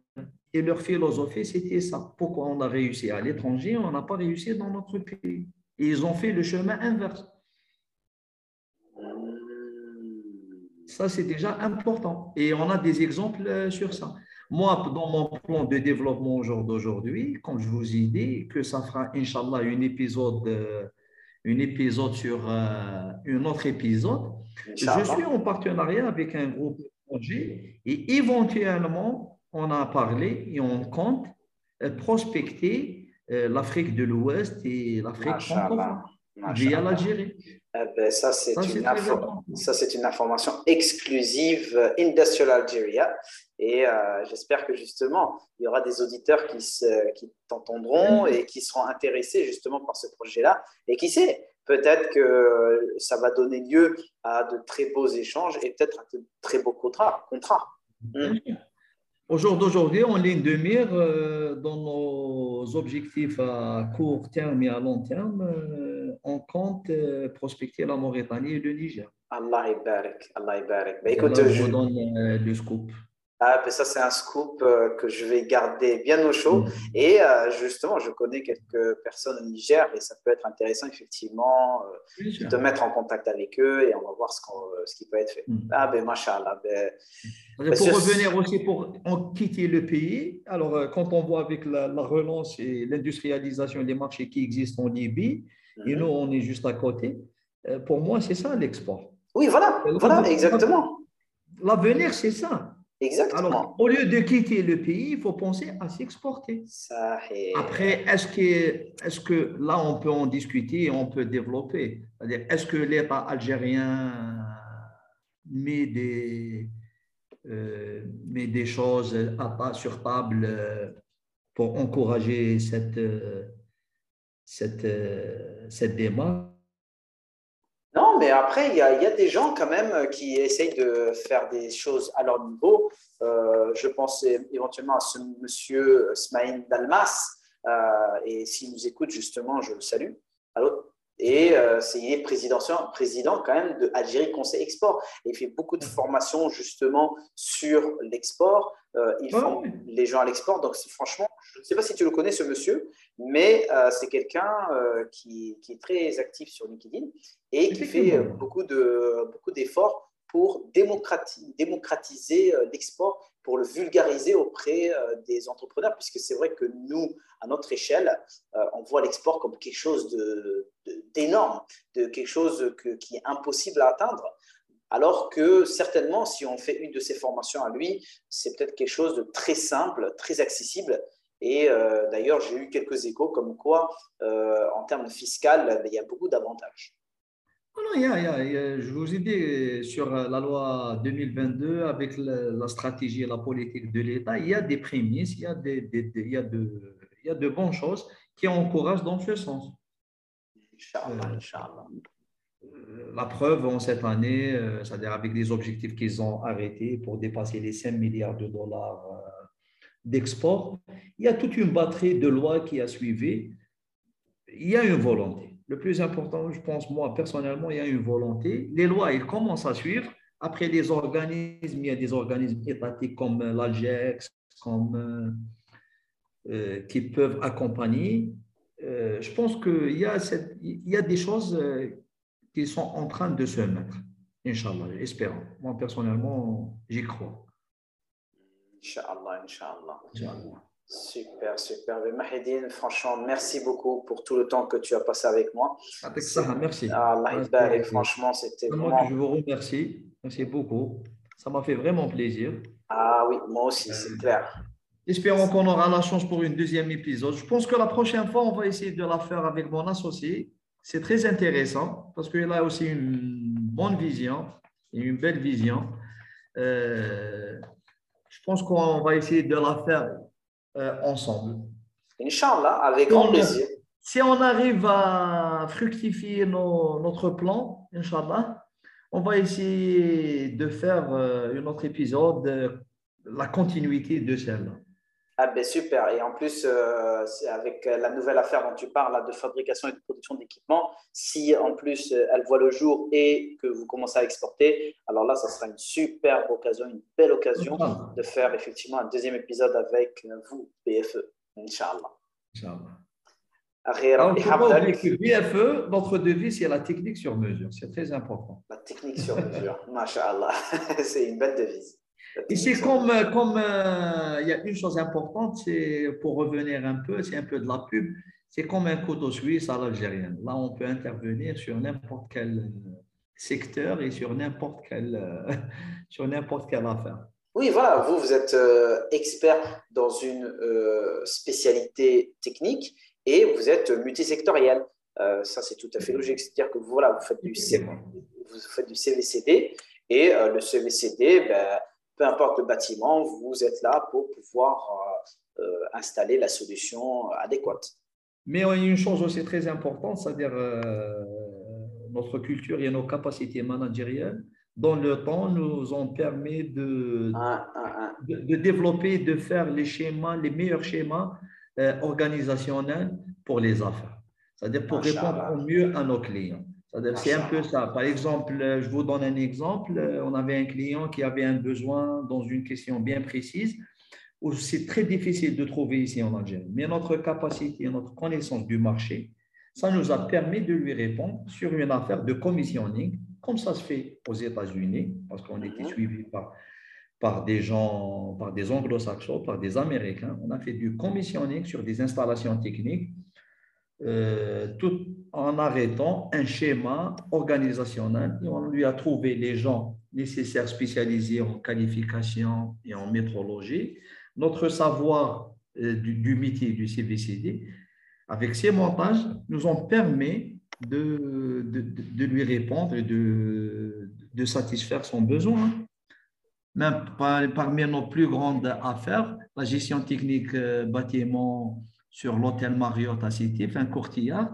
Et leur philosophie, c'était ça. Pourquoi on a réussi à l'étranger, on n'a pas réussi dans notre pays. Et ils ont fait le chemin inverse. Ça, c'est déjà important. Et on a des exemples euh, sur ça. Moi, dans mon plan de développement d'aujourd'hui, comme je vous ai dit, que ça fera, Inch'Allah, un épisode, euh, un épisode sur un autre épisode, je suis en partenariat avec un groupe étranger et éventuellement, on a parlé et on compte euh, prospecter euh, l'Afrique de l'Ouest et l'Afrique francophone via l'Algérie. Eh ben, ça, c'est une, une, information exclusive euh, Industrial Algeria. Et j'espère que justement, il y aura des auditeurs qui, qui t'entendront et qui seront intéressés justement par ce projet-là. Et qui sait, peut-être que ça va donner lieu à de très beaux échanges et peut-être à de très beaux contrats. contrats. Hmm. Au jour d'aujourd'hui, en ligne de mire, euh, dans nos objectifs à court terme et à long terme, euh, on compte euh, prospecter la Mauritanie et le Niger. Allah barak, Allah barak. Bah, écoute, je vous donne le scoop. Ah, ben ça, c'est un scoop euh, que je vais garder bien au chaud. Mm. Et euh, justement, je connais quelques personnes au Niger et ça peut être intéressant, effectivement, euh, de mettre en contact avec eux et on va voir ce, ce qui peut être fait. Mm. Ah, ben, machallah. Ben, ben pour revenir aussi, pour quitter le pays, alors quand on voit avec la, relance et l'industrialisation des marchés qui existent en Libye, et mm-hmm. nous, on est juste à côté, pour moi, c'est ça l'export. Oui, voilà, voilà, exactement. L'avenir, c'est ça. Exactement. Alors, au lieu de quitter le pays, il faut penser à s'exporter. Après, est-ce que, est que là, on peut en discuter, on peut développer? Est-ce que l'État algérien met des, euh, met des choses à, sur table euh, pour encourager cette, euh, cette, euh, cette démarche? Mais après, il y, a, des gens quand même qui essayent de faire des choses à leur niveau. Euh, je pense éventuellement à ce monsieur Smaïn Dalmas. Euh, et s'il nous écoute, justement, je le salue. Et euh, c'est, il est président, président quand même de Algérie Conseil Export. Et il fait beaucoup de formations justement sur l'export. Euh, ils font les gens à l'export. Donc franchement, je ne sais pas si tu le connais ce monsieur, mais euh, c'est quelqu'un euh, qui, qui, est très actif sur LinkedIn et qui fait beaucoup, de, beaucoup d'efforts pour démocratiser l'export, pour le vulgariser auprès euh, des entrepreneurs, puisque c'est vrai que nous, à notre échelle, euh, on voit l'export comme quelque chose d'énorme, de, quelque chose qui est impossible à atteindre. Alors que certainement, si on fait une de ces formations à lui, c'est peut-être quelque chose de très simple, très accessible. Et d'ailleurs, j'ai eu quelques échos comme quoi, en termes fiscaux, il y a beaucoup d'avantages. Non, il y a, je vous ai dit sur la loi 2022, avec la, stratégie et la politique de l'État, il y a des prémices, il y a, des, il, y a de, il y a de bonnes choses qui encouragent dans ce sens. Inch'Allah, euh, La preuve en cette année, euh, c'est-à-dire avec les objectifs qu'ils ont arrêtés pour dépasser les 5 milliards de dollars euh, d'export, il y a toute une batterie de lois qui a suivi. Il y a une volonté le plus important, je pense, moi, personnellement, il y a une volonté. Les lois, ils commencent à suivre. Après, les organismes, il y a des organismes étatiques comme l'AGEX, comme, euh, euh, qui peuvent accompagner. Euh, je pense qu'il y, a il y a des choses qui sont en train de se mettre. Inch'Allah, espérons. Moi, personnellement, j'y crois. Inch'Allah, Inch'Allah. Inch'Allah. Super, super. Mahedine, franchement, merci beaucoup pour tout le temps que tu as passé avec moi. Avec ça, merci. Allah franchement, c'était vraiment... Je vous remercie. Merci beaucoup. Ça m'a fait vraiment plaisir. Ah oui, moi aussi, c'est clair. Espérons qu'on aura la chance pour une deuxième épisode. Je pense que la prochaine fois, on va essayer de la faire avec mon associé. C'est très intéressant parce qu'il a aussi une bonne vision et une belle vision. Euh, je pense qu'on va essayer de la faire euh, ensemble. Inch'Allah, avec grand plaisir. Si on arrive à fructifier notre plan, Inch'Allah, on va essayer de faire euh, un autre épisode, euh, la continuité de celle-là. Ah ben super. Et en plus, euh, avec la nouvelle affaire dont tu parles de fabrication et de production d'équipements, si en plus euh, elle voit le jour et que vous commencez à exporter, alors là, ça sera une superbe occasion, une belle occasion de faire effectivement un deuxième épisode avec vous, BFE, Inch'Allah. Inch'Allah. avec BFE, notre devise, c'est la technique sur mesure. C'est très important. La technique sur mesure, Masha'Allah. c'est une belle devise. Et c'est comme, comme euh, il y a une chose importante, c'est pour revenir un peu, c'est un peu de la pub, c'est comme un couteau suisse à l'algérienne. Là, on peut intervenir sur n'importe quel euh, secteur et sur n'importe quelle, euh, sur n'importe quelle affaire. Oui, voilà, vous, vous êtes expert dans une spécialité technique et vous êtes multisectoriel. ça, c'est tout à fait logique. C'est-à-dire que vous, voilà, vous, faites du, vous faites du CVCD et le CVCD, ben, peu importe le bâtiment, vous êtes là pour pouvoir euh, euh, installer la solution adéquate. Mais il y a une chose aussi très importante, c'est-à-dire euh, notre culture et nos capacités managériales, dans le temps, nous ont permis de, de, développer, de faire les schémas, les meilleurs schémas organisationnels pour les affaires. C'est-à-dire pour répondre au mieux à nos clients. C'est un peu ça. Par exemple, je vous donne un exemple. On avait un client qui avait un besoin dans une question bien précise où c'est très difficile de trouver ici en Algérie. Mais notre capacité, notre connaissance du marché, ça nous a permis de lui répondre sur une affaire de commissioning, comme ça se fait aux États-Unis, parce qu'on était mhm. suivi par, par des gens, par des anglo-saxons, par des Américains. On a fait du commissioning sur des installations techniques euh, tout en arrêtant un schéma organisationnel et on lui a trouvé les gens nécessaires spécialisés en qualification et en métrologie. Notre savoir euh, du, métier du CVCD, avec ces montages, nous ont permis de, de, lui répondre et de, de satisfaire son besoin. Même parmi nos plus grandes affaires, la gestion technique euh, bâtiment sur l'hôtel Marriott à Cité, un courtillard.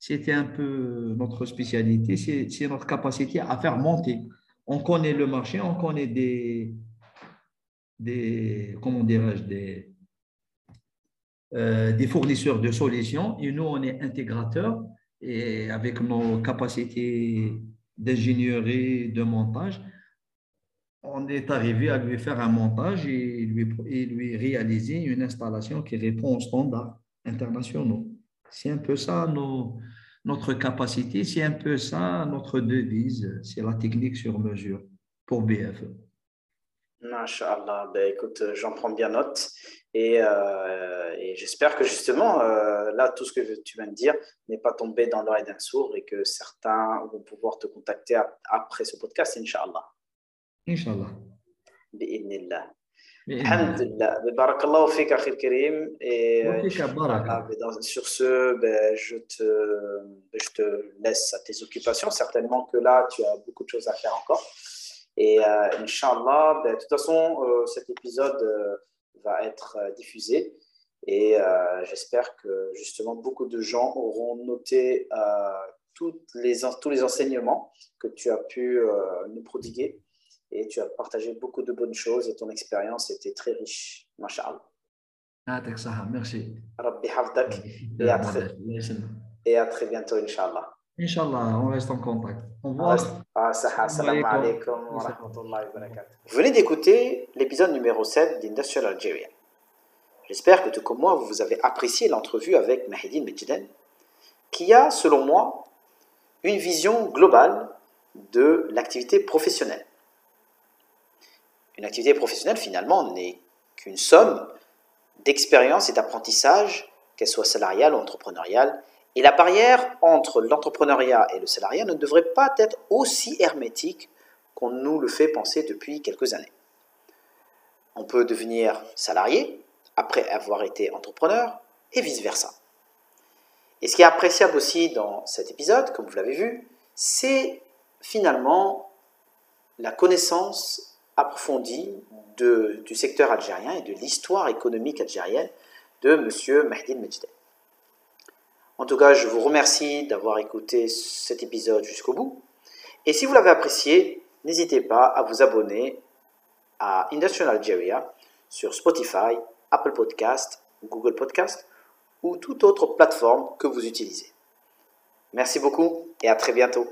C'était un peu notre spécialité, c'est notre capacité à faire monter. On connaît le marché, on connaît des, des comment dirais-je, des, euh, des fournisseurs de solutions et nous, on est intégrateurs et avec nos capacités d'ingénierie, de montage, on est arrivé à lui faire un montage et lui, et lui réaliser une installation qui répond aux standards internationaux. C'est un peu ça nos, notre capacité, c'est un peu ça notre devise, c'est la technique sur mesure pour BFE. Masha'Allah, ben, écoute, j'en prends bien note et, euh, et j'espère que justement, euh, là, tout ce que tu viens de dire n'est pas tombé dans l'oreille d'un sourd et que certains vont pouvoir te contacter après ce podcast, Inch'Allah. Inch'Allah. Bi'idnillah. Alhamdulillah. Barakallahu fik, akhir Karim. Et euh, sur ce, ben, je, te, ben, je te laisse à tes occupations. Certainement que là, tu as beaucoup de choses à faire encore. Et euh, Inch'Allah, ben, de toute façon, euh, cet épisode euh, va être euh, diffusé. Et euh, j'espère que justement beaucoup de gens auront noté toutes les, tous les enseignements que tu as pu nous prodiguer et tu as partagé beaucoup de bonnes choses et ton expérience était très riche. Masha'Allah. Ah, merci. Rabbi hafdak et à très, et à très bientôt, Inch'Allah. Inch'Allah, on reste en contact. Au revoir. Vous venez d'écouter l'épisode numéro 7 d'Industrial Algeria. J'espère que tout comme moi, vous avez apprécié l'entrevue avec Mahidine Medjiden, qui a, selon moi, une vision globale de l'activité professionnelle. Une activité professionnelle, finalement, n'est qu'une somme d'expérience et d'apprentissage, qu'elle soit salariale ou entrepreneuriale. Et la barrière entre l'entrepreneuriat et le salariat ne devrait pas être aussi hermétique qu'on nous le fait penser depuis quelques années. On peut devenir salarié après avoir été entrepreneur et vice-versa. Et ce qui est appréciable aussi dans cet épisode, comme vous l'avez vu, c'est finalement la connaissance approfondie de, du secteur algérien et de l'histoire économique algérienne de M. Mahdi Mejdeh. En tout cas, je vous remercie d'avoir écouté cet épisode jusqu'au bout. Et si vous l'avez apprécié, n'hésitez pas à vous abonner à Industrial Algeria sur Spotify, Apple Podcast, Google Podcast ou toute autre plateforme que vous utilisez. Merci beaucoup et à très bientôt.